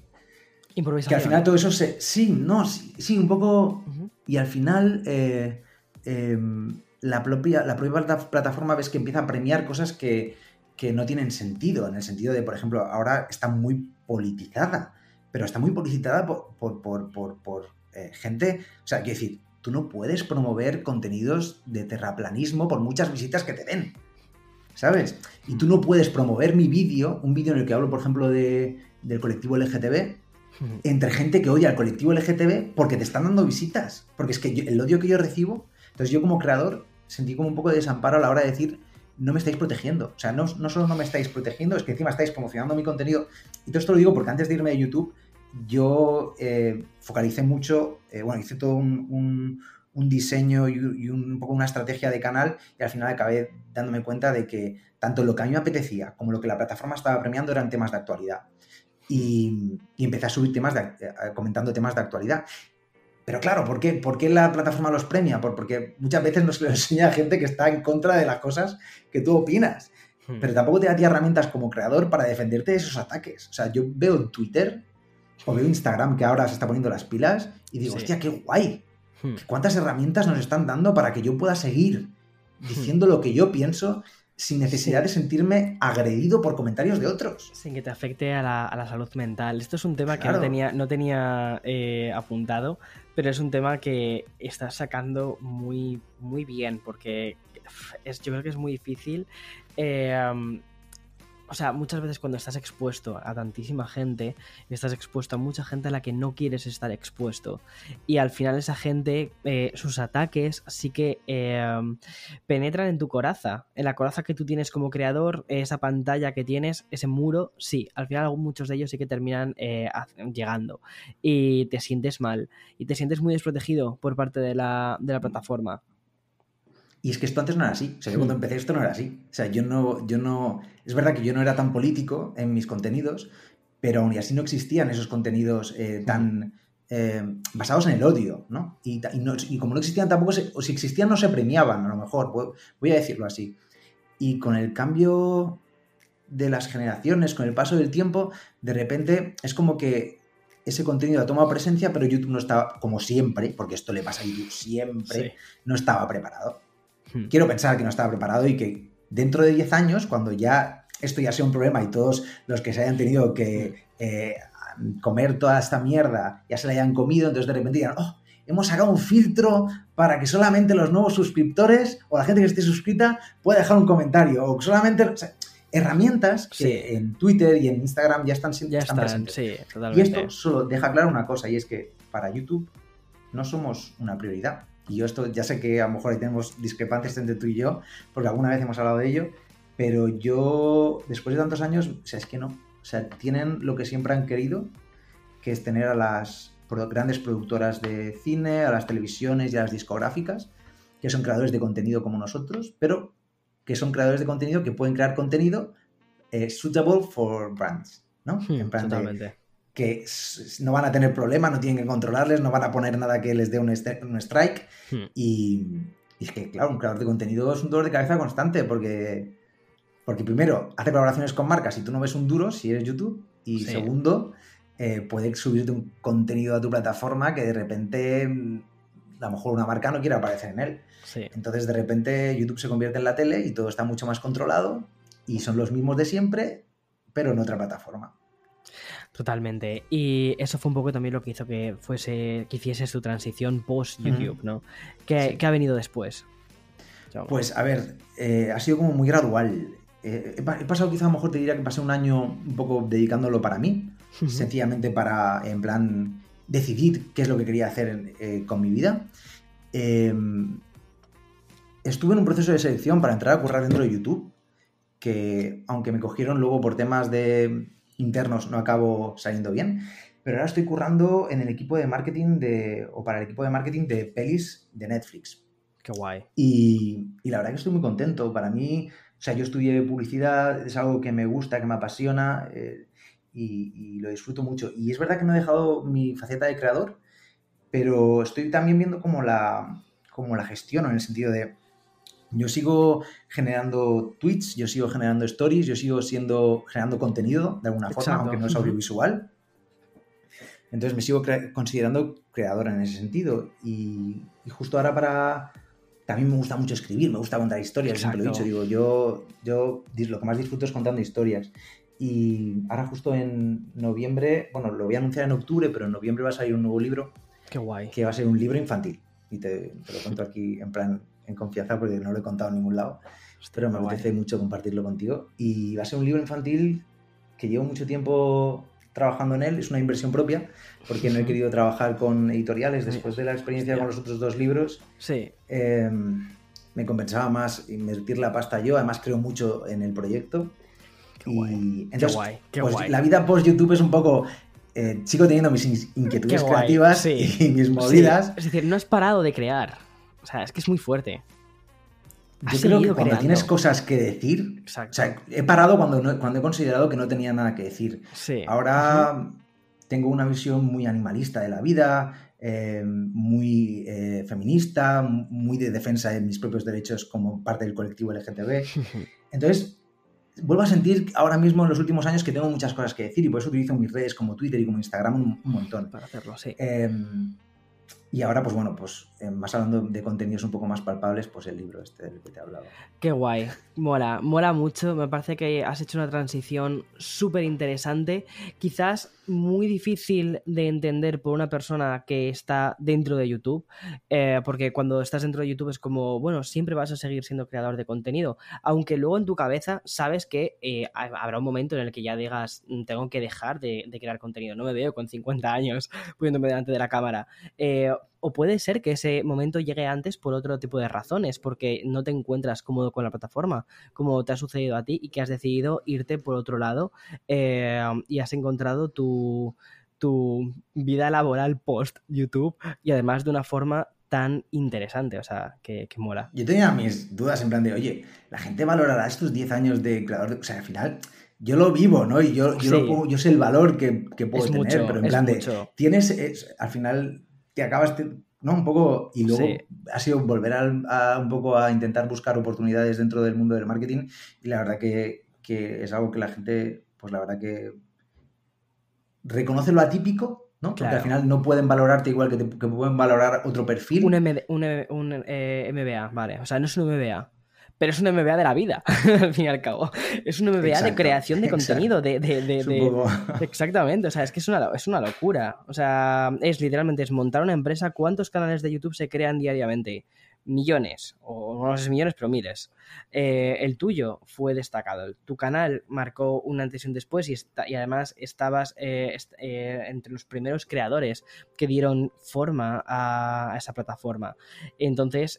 que al final todo eso se... Sí, no, sí, un poco... Y al final... Eh, em, la propia, la propia plataforma ves que empieza a premiar cosas que, que no tienen sentido, en el sentido de, por ejemplo, ahora está muy politizada, pero está muy politizada por, por, eh, gente, o sea, quiero decir, tú no puedes promover contenidos de terraplanismo por muchas visitas que te den, ¿sabes? Y tú no puedes promover mi vídeo, un vídeo en el que hablo, por ejemplo, de, del colectivo LGTB, entre gente que odia al colectivo LGTB porque te están dando visitas, porque es que el odio que yo recibo, entonces yo como creador sentí como un poco de desamparo a la hora de decir, no me estáis protegiendo. O sea, no, no solo no me estáis protegiendo, es que encima estáis promocionando mi contenido. Y todo esto lo digo porque antes de irme de YouTube, yo eh, focalicé mucho, eh, bueno, hice todo un, diseño y, un, poco una estrategia de canal y al final acabé dándome cuenta de que tanto lo que a mí me apetecía como lo que la plataforma estaba premiando eran temas de actualidad. Y, empecé a subir temas, de, eh, comentando temas de actualidad. Pero claro, ¿por qué? ¿por qué la plataforma los premia? Porque muchas veces nos lo enseña a gente que está en contra de las cosas que tú opinas. Hmm. Pero tampoco te da ti herramientas como creador para defenderte de esos ataques. O sea, yo veo en Twitter o veo Instagram que ahora se está poniendo las pilas y digo, hostia, qué guay. Hmm. ¿Cuántas herramientas nos están dando para que yo pueda seguir hmm. diciendo lo que yo pienso sin necesidad de sentirme agredido por comentarios de otros. Sin que te afecte a la, salud mental. Esto es un tema que no tenía, no tenía eh, apuntado, pero es un tema que estás sacando muy, muy bien, porque es, yo creo que es muy difícil eh, o sea, muchas veces cuando estás expuesto a tantísima gente, estás expuesto a mucha gente a la que no quieres estar expuesto. Y al final esa gente, eh, sus ataques sí que em, penetran en tu coraza, en la coraza que tú tienes como creador, esa pantalla que tienes, ese muro, sí, al final muchos de ellos sí que terminan eh, llegando. Y te sientes mal, y te sientes muy desprotegido por parte de la, de la plataforma. Y es que esto antes no era así. O sea, yo cuando empecé esto no era así. O sea, yo no, yo no. Es verdad que yo no era tan político en mis contenidos, pero aún así no existían esos contenidos eh, tan eh, basados en el odio, ¿no? Y, como no existían tampoco, o si existían no se premiaban, a lo mejor, voy a decirlo así. Y con el cambio de las generaciones, con el paso del tiempo, de repente es como que ese contenido ha tomado presencia, pero YouTube no estaba, como siempre, porque esto le pasa a YouTube siempre, no estaba preparado. Hmm. Quiero pensar que no estaba preparado y que dentro de 10 años, cuando ya esto ya sea un problema y todos los que se hayan tenido que eh, comer toda esta mierda ya se la hayan comido, entonces de repente digan, oh, hemos sacado un filtro para que solamente los nuevos suscriptores o la gente que esté suscrita pueda dejar un comentario o solamente... herramientas que en Twitter y en Instagram ya están, ya están, presentes. y esto solo deja claro una cosa y es que para YouTube no somos una prioridad. Y yo esto ya sé que a lo mejor ahí tenemos discrepancias entre tú y yo, porque alguna vez hemos hablado de ello, pero yo, después de tantos años, o sea, es que no. O sea, tienen lo que siempre han querido, que es tener a las grandes productoras de cine, a las televisiones y a las discográficas, que son creadores de contenido como nosotros, pero que son creadores de contenido que pueden crear contenido eh, suitable for brands, ¿no? Hmm, en que no van a tener problema, no tienen que controlarles, no van a poner nada que les dé un, strike. Hmm. Y, es que, claro, un creador de contenido es un dolor de cabeza constante porque, porque primero, hace colaboraciones con marcas y tú no ves un duro si eres YouTube. Y segundo, eh, puede subirte un contenido a tu plataforma que de repente mm, a lo mejor una marca no quiere aparecer en él. Entonces de repente YouTube se convierte en la tele y todo está mucho más controlado y son los mismos de siempre, pero en otra plataforma. Totalmente. Y eso fue un poco también lo que hizo que fuese, que hicieses tu transición post YouTube, ¿no? ¿Qué, ha venido después? Pues a ver, eh, ha sido como muy gradual. Eh, he pasado quizá a lo mejor te diría que pasé un año un poco dedicándolo para mí. sencillamente para, en plan, decidir qué es lo que quería hacer eh, con mi vida. Em, estuve en un proceso de selección para entrar a currar dentro de YouTube, que aunque me cogieron luego por temas de internos no acabo saliendo bien, pero ahora estoy currando en el equipo de marketing de, o para el equipo de marketing de pelis de Netflix. Qué guay. Y, la verdad que estoy muy contento. Para mí, o sea, yo estudié publicidad, es algo que me gusta, que me apasiona eh, y, lo disfruto mucho. Y es verdad que no he dejado mi faceta de creador, pero estoy también viendo como la, como la gestiono en el sentido de yo sigo generando tweets, yo sigo generando stories, yo sigo siendo generando contenido de alguna forma, aunque no es audiovisual. Entonces me sigo considerando creador en ese sentido. Y, justo ahora para... También me gusta mucho escribir, me gusta contar historias, siempre lo he dicho. Digo, yo, yo lo que más disfruto es contando historias. Y ahora justo en noviembre, bueno, lo voy a anunciar en octubre, pero en noviembre va a salir un nuevo libro. Qué guay. Que va a ser un libro infantil. Y te, te lo cuento aquí en plan en confianza porque no lo he contado en ningún lado. Pero me apetece mucho compartirlo contigo. Y va a ser un libro infantil que llevo mucho tiempo trabajando en él, es una inversión propia, porque no he querido trabajar con editoriales después de la experiencia con los otros dos libros. Sí. Em, me compensaba más invertir la pasta yo, además creo mucho en el proyecto. Qué guay. Qué guay. Qué pues, guay. La vida post YouTube es un poco eh, sigo teniendo mis inquietudes creativas y mis movidas. Es decir, no has parado de crear. O sea, es que es muy fuerte. Yo creo que cuando tienes cosas que decir, o sea, he parado cuando, cuando he considerado que no tenía nada que decir. Sí. Ahora tengo una visión muy animalista de la vida, eh, muy eh, feminista, muy de defensa de mis propios derechos como parte del colectivo LGTB. Entonces, vuelvo a sentir ahora mismo en los últimos años que tengo muchas cosas que decir y por eso utilizo mis redes como Twitter y como Instagram un, montón. Para hacerlo, sí. Em, y ahora, pues bueno, pues eh, más hablando de contenidos un poco más palpables, pues el libro este del que te he hablado. Qué guay, mola, mola mucho, me parece que has hecho una transición súper interesante, quizás muy difícil de entender por una persona que está dentro de YouTube, eh, porque cuando estás dentro de YouTube es como, bueno, siempre vas a seguir siendo creador de contenido, aunque luego en tu cabeza sabes que eh, habrá un momento en el que ya digas, mm, tengo que dejar de, crear contenido, no me veo con 50 años poniéndome delante de la cámara o puede ser que ese momento llegue antes por otro tipo de razones, porque no te encuentras cómodo con la plataforma, como te ha sucedido a ti y que has decidido irte por otro lado eh, y has encontrado tu, tu vida laboral post YouTube y además de una forma tan interesante, o sea, que, mola. Yo tenía mis dudas en plan de, oye, la gente valorará estos 10 años de creador, de... o sea, al final yo lo vivo, ¿no? Y yo, yo, yo sé el valor que, puedo tener, pero en plan de, tienes, al final te acabas, ¿no? Un poco, y luego ha sido volver a, un poco a intentar buscar oportunidades dentro del mundo del marketing y la verdad que, es algo que la gente, pues la verdad que reconoce lo atípico, ¿no? Porque al final no pueden valorarte igual que, pueden valorar otro perfil. Un, un, un eh, MBA, vale. O sea, no es un MBA pero es un MBA de la vida, al fin y al cabo. Es un MBA de creación de contenido, de, Exactamente, o sea, es que es una, es una locura. O sea, es literalmente, es montar una empresa, ¿cuántos canales de YouTube se crean diariamente? Millones, o no sé millones, pero miles. Eh, el tuyo fue destacado. Tu canal marcó un antes y un después y, y además estabas eh, eh, entre los primeros creadores que dieron forma a, esa plataforma. Entonces,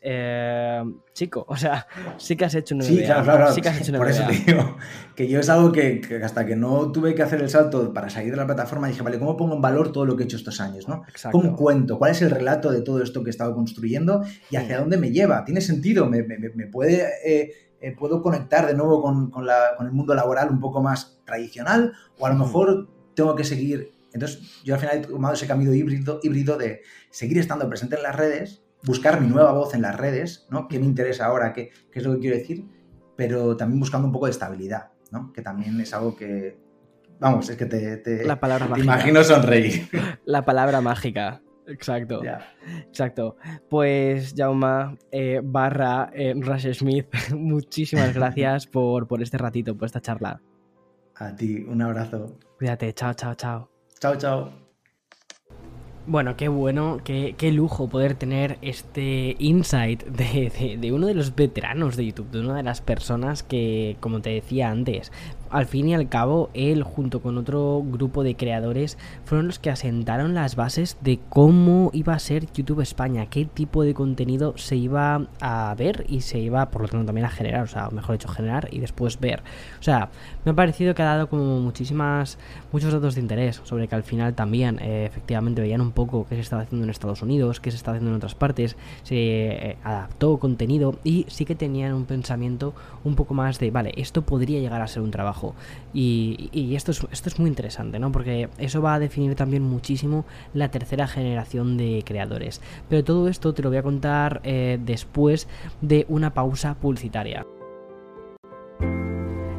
chico, o sea, sí que has hecho un Sí, claro, claro. Sí que has hecho Por eso te digo que yo es algo que, hasta que no tuve que hacer el salto para salir de la plataforma dije, vale, ¿cómo pongo en valor todo lo que he hecho estos años? ¿no? ¿Cómo cuento? ¿Cuál es el relato de todo esto que he estado construyendo y hacia dónde me lleva, tiene sentido, me, puede, eh, eh, puedo conectar de nuevo con, el mundo laboral un poco más tradicional o a lo mejor tengo que seguir. Entonces, yo al final he tomado ese camino híbrido, híbrido de seguir estando presente en las redes, buscar mi nueva voz en las redes, ¿no? ¿Qué me interesa ahora? ¿Qué, es lo que quiero decir? Pero también buscando un poco de estabilidad, ¿no? Que también es algo que, Vamos, es que te, la palabra te imagino sonreír. La palabra mágica. Exacto. Exacto. Pues, Jauma eh, barra eh, Rush Smith, muchísimas gracias por, por este ratito, por esta charla. A ti, un abrazo. Cuídate, chao, chao, chao. Chao, chao. Bueno, qué bueno, qué, qué lujo poder tener este insight de, de, uno de los veteranos de YouTube, de una de las personas que, como te decía antes, al fin y al cabo, él junto con otro grupo de creadores fueron los que asentaron las bases de cómo iba a ser YouTube España, qué tipo de contenido se iba a ver y se iba, por lo tanto, también a generar, o sea, mejor dicho, generar y después ver. O sea, me ha parecido que ha dado como muchísimas, muchos datos de interés sobre que al final también, eh, efectivamente, veían un poco qué se estaba haciendo en Estados Unidos, qué se estaba haciendo en otras partes, se eh, adaptó contenido y sí que tenían un pensamiento un poco más de, vale, esto podría llegar a ser un trabajo y, esto, es, muy interesante, ¿no? Porque eso va a definir también muchísimo la tercera generación de creadores. Pero todo esto te lo voy a contar eh, después de una pausa publicitaria.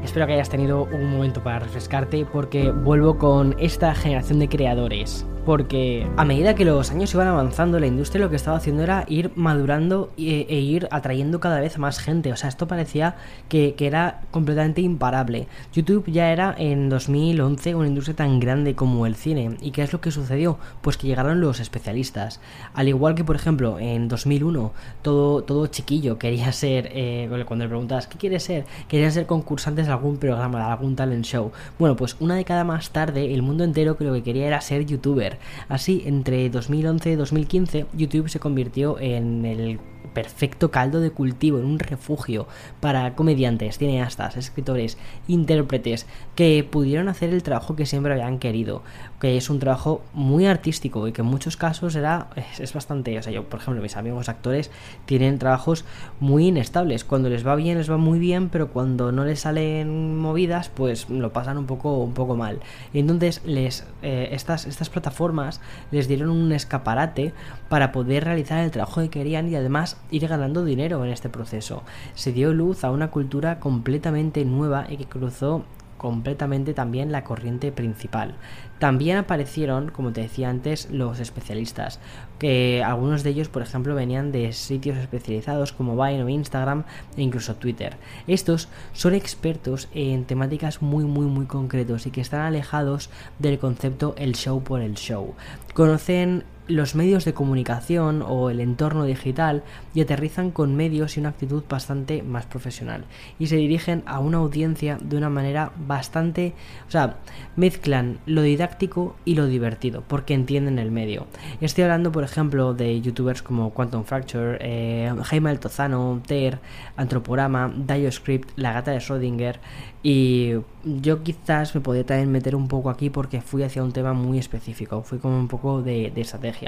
Espero que hayas tenido un momento para refrescarte porque vuelvo con esta generación de creadores porque a medida que los años iban avanzando, la industria lo que estaba haciendo era ir madurando e, e ir atrayendo cada vez más gente. O sea, esto parecía que, era completamente imparable. YouTube ya era en 2011 una industria tan grande como el cine. ¿Y qué es lo que sucedió? Pues que llegaron los especialistas. Al igual que, por ejemplo, en 2001, todo, todo chiquillo quería ser, eh, cuando le preguntas, ¿qué quieres ser? Quería ser concursantes de algún programa, de algún talent show. Bueno, pues una década más tarde, el mundo entero que lo que quería era ser youtuber. Así, entre 2011 y 2015, YouTube se convirtió en el perfecto caldo de cultivo, en un refugio para comediantes, cineastas, escritores, intérpretes que pudieron hacer el trabajo que siempre habían querido, que es un trabajo muy artístico y que en muchos casos era es, bastante, o sea, yo por ejemplo, mis amigos actores tienen trabajos muy inestables, cuando les va bien les va muy bien, pero cuando no les salen movidas, pues lo pasan un poco un poco mal. Y entonces les eh, estas estas plataformas les dieron un escaparate para poder realizar el trabajo que querían y además ir ganando dinero en este proceso. Se dio luz a una cultura completamente nueva y que cruzó completamente también la corriente principal. También aparecieron, como te decía antes, los especialistas, que algunos de ellos, por ejemplo, venían de sitios especializados como Vine o Instagram e incluso Twitter. Estos son expertos en temáticas muy muy muy concretos y que están alejados del concepto el show por el show. Conocen los medios de comunicación o el entorno digital y aterrizan con medios y una actitud bastante más profesional y se dirigen a una audiencia de una manera bastante, o sea, mezclan lo didáctico y lo divertido porque entienden el medio. Estoy hablando, por ejemplo, de youtubers como Quantum Fracture, eh, Jaime Altozano, Ter, Antroporama, DioScript, La Gata de Schrödinger y yo quizás me podría también meter un poco aquí porque fui hacia un tema muy específico, fui como un poco de, estrategia.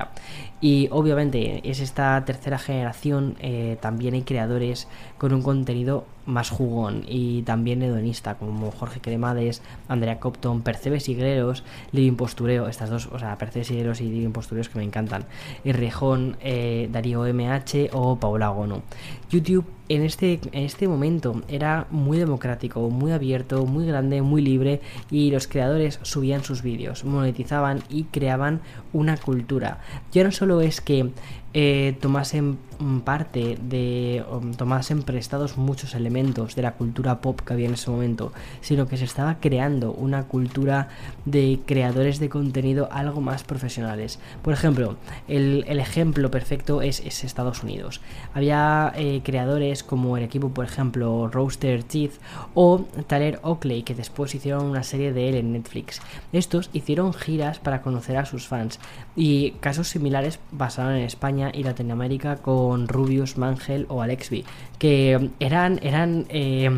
Y obviamente es esta tercera generación, eh, también hay creadores con un contenido más jugón y también hedonista, como Jorge Cremades, Andrea Copton, Percebes Sigreros, Living Postureo, estas dos, o sea, Percebes Sigreros y Living Postureos que me encantan, y Rejón, eh, Darío MH o Paula Gono. YouTube en este, en este momento era muy democrático, muy abierto, muy grande, muy libre y los creadores subían sus vídeos, monetizaban y creaban una cultura. Ya no solo es que eh, tomasen parte de tomasen prestados muchos elementos de la cultura pop que había en ese momento, sino que se estaba creando una cultura de creadores de contenido algo más profesionales. Por ejemplo, el, ejemplo perfecto es, Estados Unidos. Había eh, creadores como el equipo, por ejemplo, Roaster Teeth o Tyler Oakley, que después hicieron una serie de él en Netflix. Estos hicieron giras para conocer a sus fans y casos similares pasaron en España y Latinoamérica con Rubius, Mangel o Alexby, que eran, eran eh,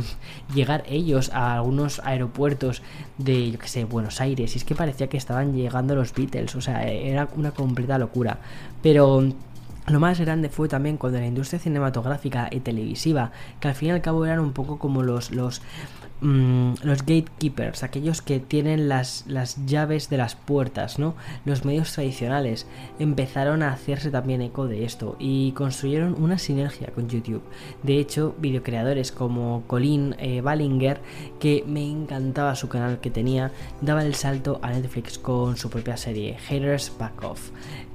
llegar ellos a algunos aeropuertos de, yo sé, Buenos Aires, y es que parecía que estaban llegando los Beatles, o sea, era una completa locura. Pero lo más grande fue también cuando la industria cinematográfica y televisiva, que al fin y al cabo eran un poco como los, los Mm, los gatekeepers, aquellos que tienen las, las, llaves de las puertas, ¿no? Los medios tradicionales empezaron a hacerse también eco de esto y construyeron una sinergia con YouTube. De hecho, videocreadores como Colin eh, Ballinger, que me encantaba su canal que tenía, daba el salto a Netflix con su propia serie, Haters Back Off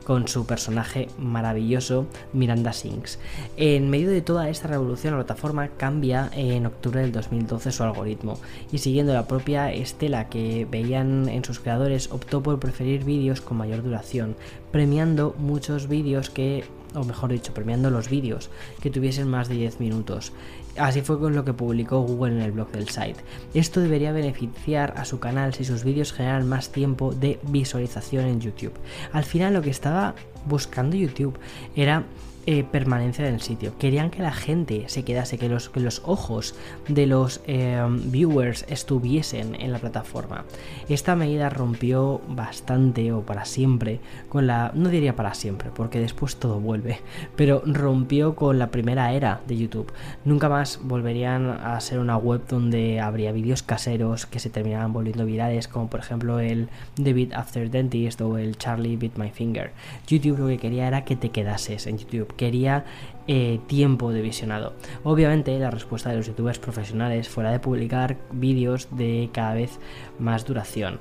con su personaje maravilloso Miranda Sings. En medio de toda esta revolución la plataforma cambia en octubre del 2012 su algoritmo y siguiendo la propia estela que veían en sus creadores optó por preferir vídeos con mayor duración, premiando muchos vídeos que o mejor dicho, premiando los vídeos que tuviesen más de 10 minutos. Así fue con lo que publicó Google en el blog del site. Esto debería beneficiar a su canal si sus vídeos generan más tiempo de visualización en YouTube. Al final lo que estaba buscando YouTube era eh, permanencia del sitio. Querían que la gente se quedase, que los, que los ojos de los eh, viewers estuviesen en la plataforma. Esta medida rompió bastante o para siempre con la... No diría para siempre, porque después todo vuelve, pero rompió con la primera era de YouTube. Nunca más volverían a ser una web donde habría vídeos caseros que se terminaban volviendo virales, como por ejemplo el David After Dentist o el Charlie Bit My Finger. YouTube lo que quería era que te quedases en YouTube quería eh, tiempo de visionado. Obviamente la respuesta de los youtubers profesionales fuera de publicar vídeos de cada vez más duración.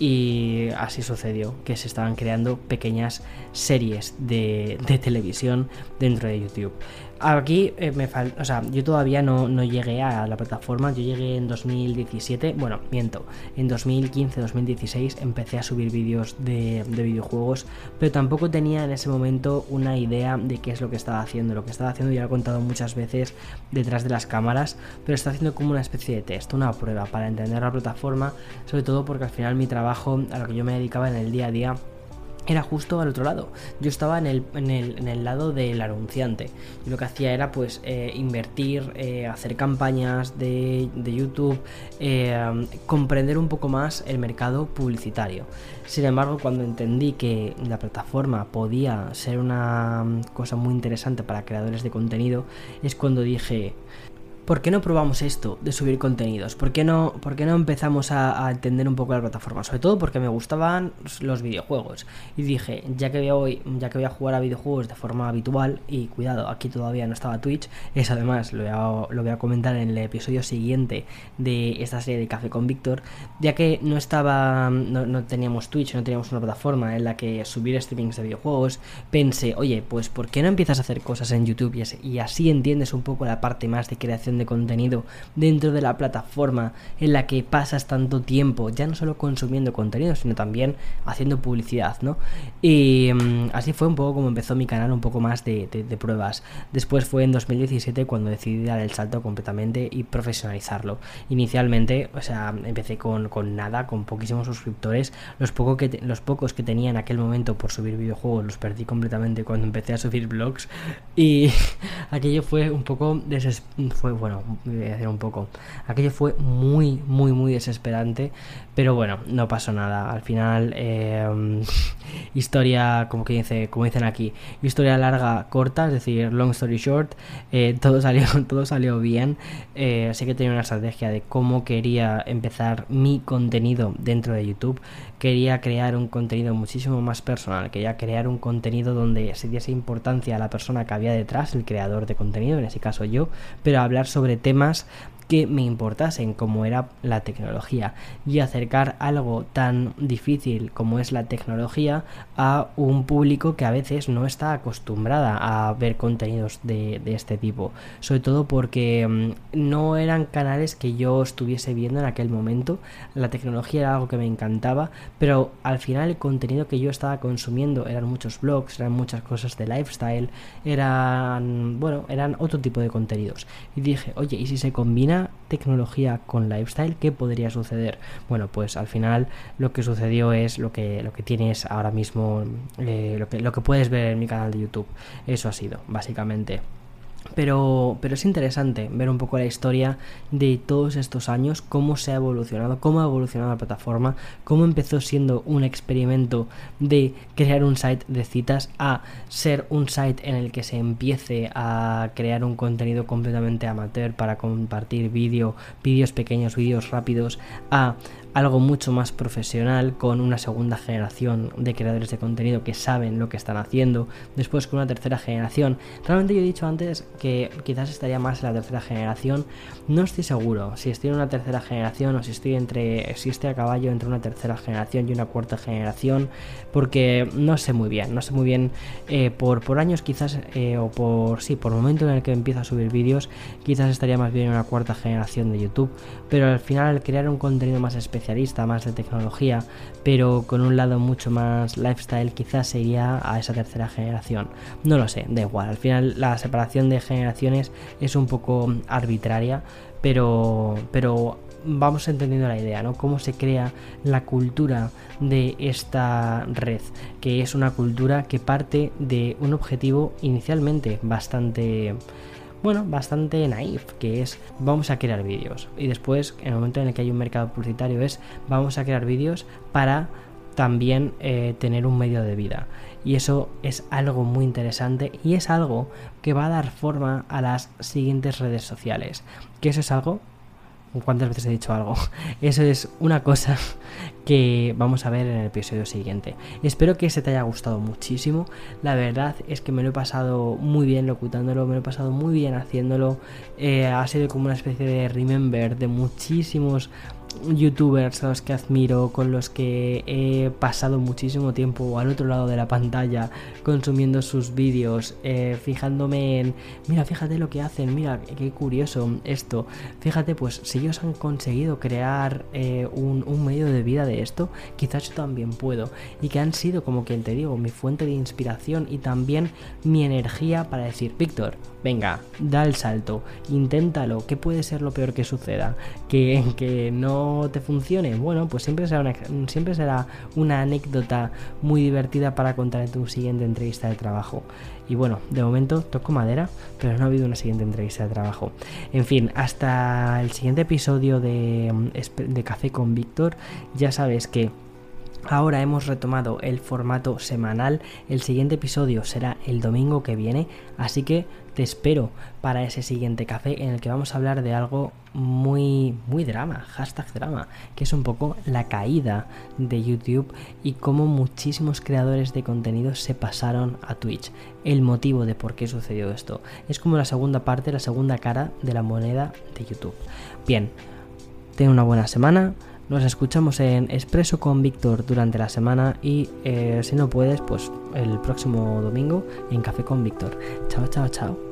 Y así sucedió, que se estaban creando pequeñas series de, de televisión dentro de YouTube. Aquí eh, me falta, o sea, yo todavía no, llegué a la plataforma, yo llegué en 2017, bueno, miento, en 2015-2016 empecé a subir vídeos de, videojuegos, pero tampoco tenía en ese momento una idea de qué es lo que estaba haciendo. Lo que estaba haciendo ya lo he contado muchas veces detrás de las cámaras, pero está haciendo como una especie de test, una prueba para entender la plataforma, sobre todo porque al final mi trabajo, a lo que yo me dedicaba en el día a día, era justo al otro lado. Yo estaba en el, en el, en el lado del anunciante. Yo lo que hacía era pues eh, invertir, eh, hacer campañas de, de YouTube, eh, comprender un poco más el mercado publicitario. Sin embargo, cuando entendí que la plataforma podía ser una cosa muy interesante para creadores de contenido, es cuando dije, ¿por qué no probamos esto de subir contenidos? ¿Por qué no, por qué no empezamos a, entender un poco la plataforma? Sobre todo porque me gustaban los videojuegos. Y dije, ya que voy, a jugar a videojuegos de forma habitual, y cuidado, aquí todavía no estaba Twitch, es además, lo voy a, voy a comentar en el episodio siguiente de esta serie de Café con Víctor, ya que no estaba, no, teníamos Twitch, no teníamos una plataforma en la que subir streamings de videojuegos, pensé, oye, pues ¿por qué no empiezas a hacer cosas en YouTube y así entiendes un poco la parte más de creación de contenido dentro de la plataforma en la que pasas tanto tiempo, ya no solo consumiendo contenido, sino también haciendo publicidad, ¿no? Y mm, así fue un poco como empezó mi canal, un poco más de, pruebas. Después fue en 2017 cuando decidí dar el salto completamente y profesionalizarlo. Inicialmente, o sea, empecé con, nada, con poquísimos suscriptores. Los, poco que los pocos que tenía en aquel momento por subir videojuegos los perdí completamente cuando empecé a subir vlogs. Y aquello fue un poco fue bueno bueno, voy a decir un poco. Aquello fue muy, muy, muy desesperante, pero bueno, no pasó nada. Al final, eh, historia, como, que dice, como dicen aquí, historia larga, corta, es decir, long story short, eh, todo, salió, todo salió bien. Eh, sé que tenía una estrategia de cómo quería empezar mi contenido dentro de YouTube. Quería crear un contenido muchísimo más personal, quería crear un contenido donde se diese importancia a la persona que había detrás, el creador de contenido, en ese caso yo, pero hablar sobre temas que me importasen como era la tecnología y acercar algo tan difícil como es la tecnología a un público que a veces no está acostumbrada a ver contenidos de, este tipo. Sobre todo porque mm, no eran canales que yo estuviese viendo en aquel momento. La tecnología era algo que me encantaba pero al final el contenido que yo estaba consumiendo eran muchos blogs eran muchas cosas de lifestyle eran bueno eran otro tipo de contenidos. Y dije oye y si se combina tecnología con lifestyle, ¿qué podría suceder? Bueno, pues al final lo que sucedió es lo que, lo que tienes ahora mismo, eh, lo, que, lo que puedes ver en mi canal de YouTube. Eso ha sido, básicamente. Pero, pero es interesante ver un poco la historia de todos estos años, cómo se ha evolucionado, cómo ha evolucionado la plataforma, cómo empezó siendo un experimento de crear un site de citas a ser un site en el que se empiece a crear un contenido completamente amateur para compartir vídeo, vídeos pequeños, vídeos rápidos, a algo mucho más profesional con una segunda generación de creadores de contenido que saben lo que están haciendo, después con una tercera generación. Realmente yo he dicho antes que quizás estaría más en la tercera generación, no estoy seguro si estoy en una tercera generación o si estoy entre si estoy a caballo entre una tercera generación y una cuarta generación, porque no sé muy bien, no sé muy bien eh, por, por años quizás eh, o por sí, por el momento en el que empiezo a subir vídeos, quizás estaría más bien en una cuarta generación de YouTube, pero al final al crear un contenido más más de tecnología, pero con un lado mucho más lifestyle, quizás se iría a esa tercera generación. No lo sé, da igual, al final la separación de generaciones es un poco arbitraria, pero, pero vamos entendiendo la idea, ¿no? Cómo se crea la cultura de esta red, que es una cultura que parte de un objetivo inicialmente bastante bueno, bastante naif, que es vamos a crear vídeos. Y después, en el momento en el que hay un mercado publicitario, es vamos a crear vídeos para también eh, tener un medio de vida. Y eso es algo muy interesante y es algo que va a dar forma a las siguientes redes sociales. Que eso es algo ¿Cuántas veces he dicho algo? Eso es una cosa que vamos a ver en el episodio siguiente. Espero que se te haya gustado muchísimo. La verdad es que me lo he pasado muy bien locutándolo, me lo he pasado muy bien haciéndolo. Eh, ha sido como una especie de remember de muchísimos youtubers a los que admiro, con los que he pasado muchísimo tiempo al otro lado de la pantalla consumiendo sus vídeos, eh, fijándome en, mira, fíjate lo que hacen, mira, qué curioso esto, fíjate, pues si ellos han conseguido crear eh, un, medio de vida de esto, quizás yo también puedo, y que han sido, como quien te digo, mi fuente de inspiración y también mi energía para decir, Víctor, venga, da el salto, inténtalo, ¿qué puede ser lo peor que suceda? Que, que te funcione, bueno, pues siempre será una, siempre será una anécdota muy divertida para contar en tu siguiente entrevista de trabajo. Y bueno, de momento toco madera, pero no ha habido una siguiente entrevista de trabajo. En fin, hasta el siguiente episodio de, de Café con Víctor, ya sabes que Ahora hemos retomado el formato semanal, el siguiente episodio será el domingo que viene, así que te espero para ese siguiente café en el que vamos a hablar de algo muy, muy drama, hashtag drama, que es un poco la caída de YouTube y cómo muchísimos creadores de contenido se pasaron a Twitch. El motivo de por qué sucedió esto. Es como la segunda parte, la segunda cara de la moneda de YouTube. Bien, ten una buena semana. Nos escuchamos en Expreso con Víctor durante la semana y eh, si no puedes, pues el próximo domingo en Café con Víctor. Chao, chao, chao.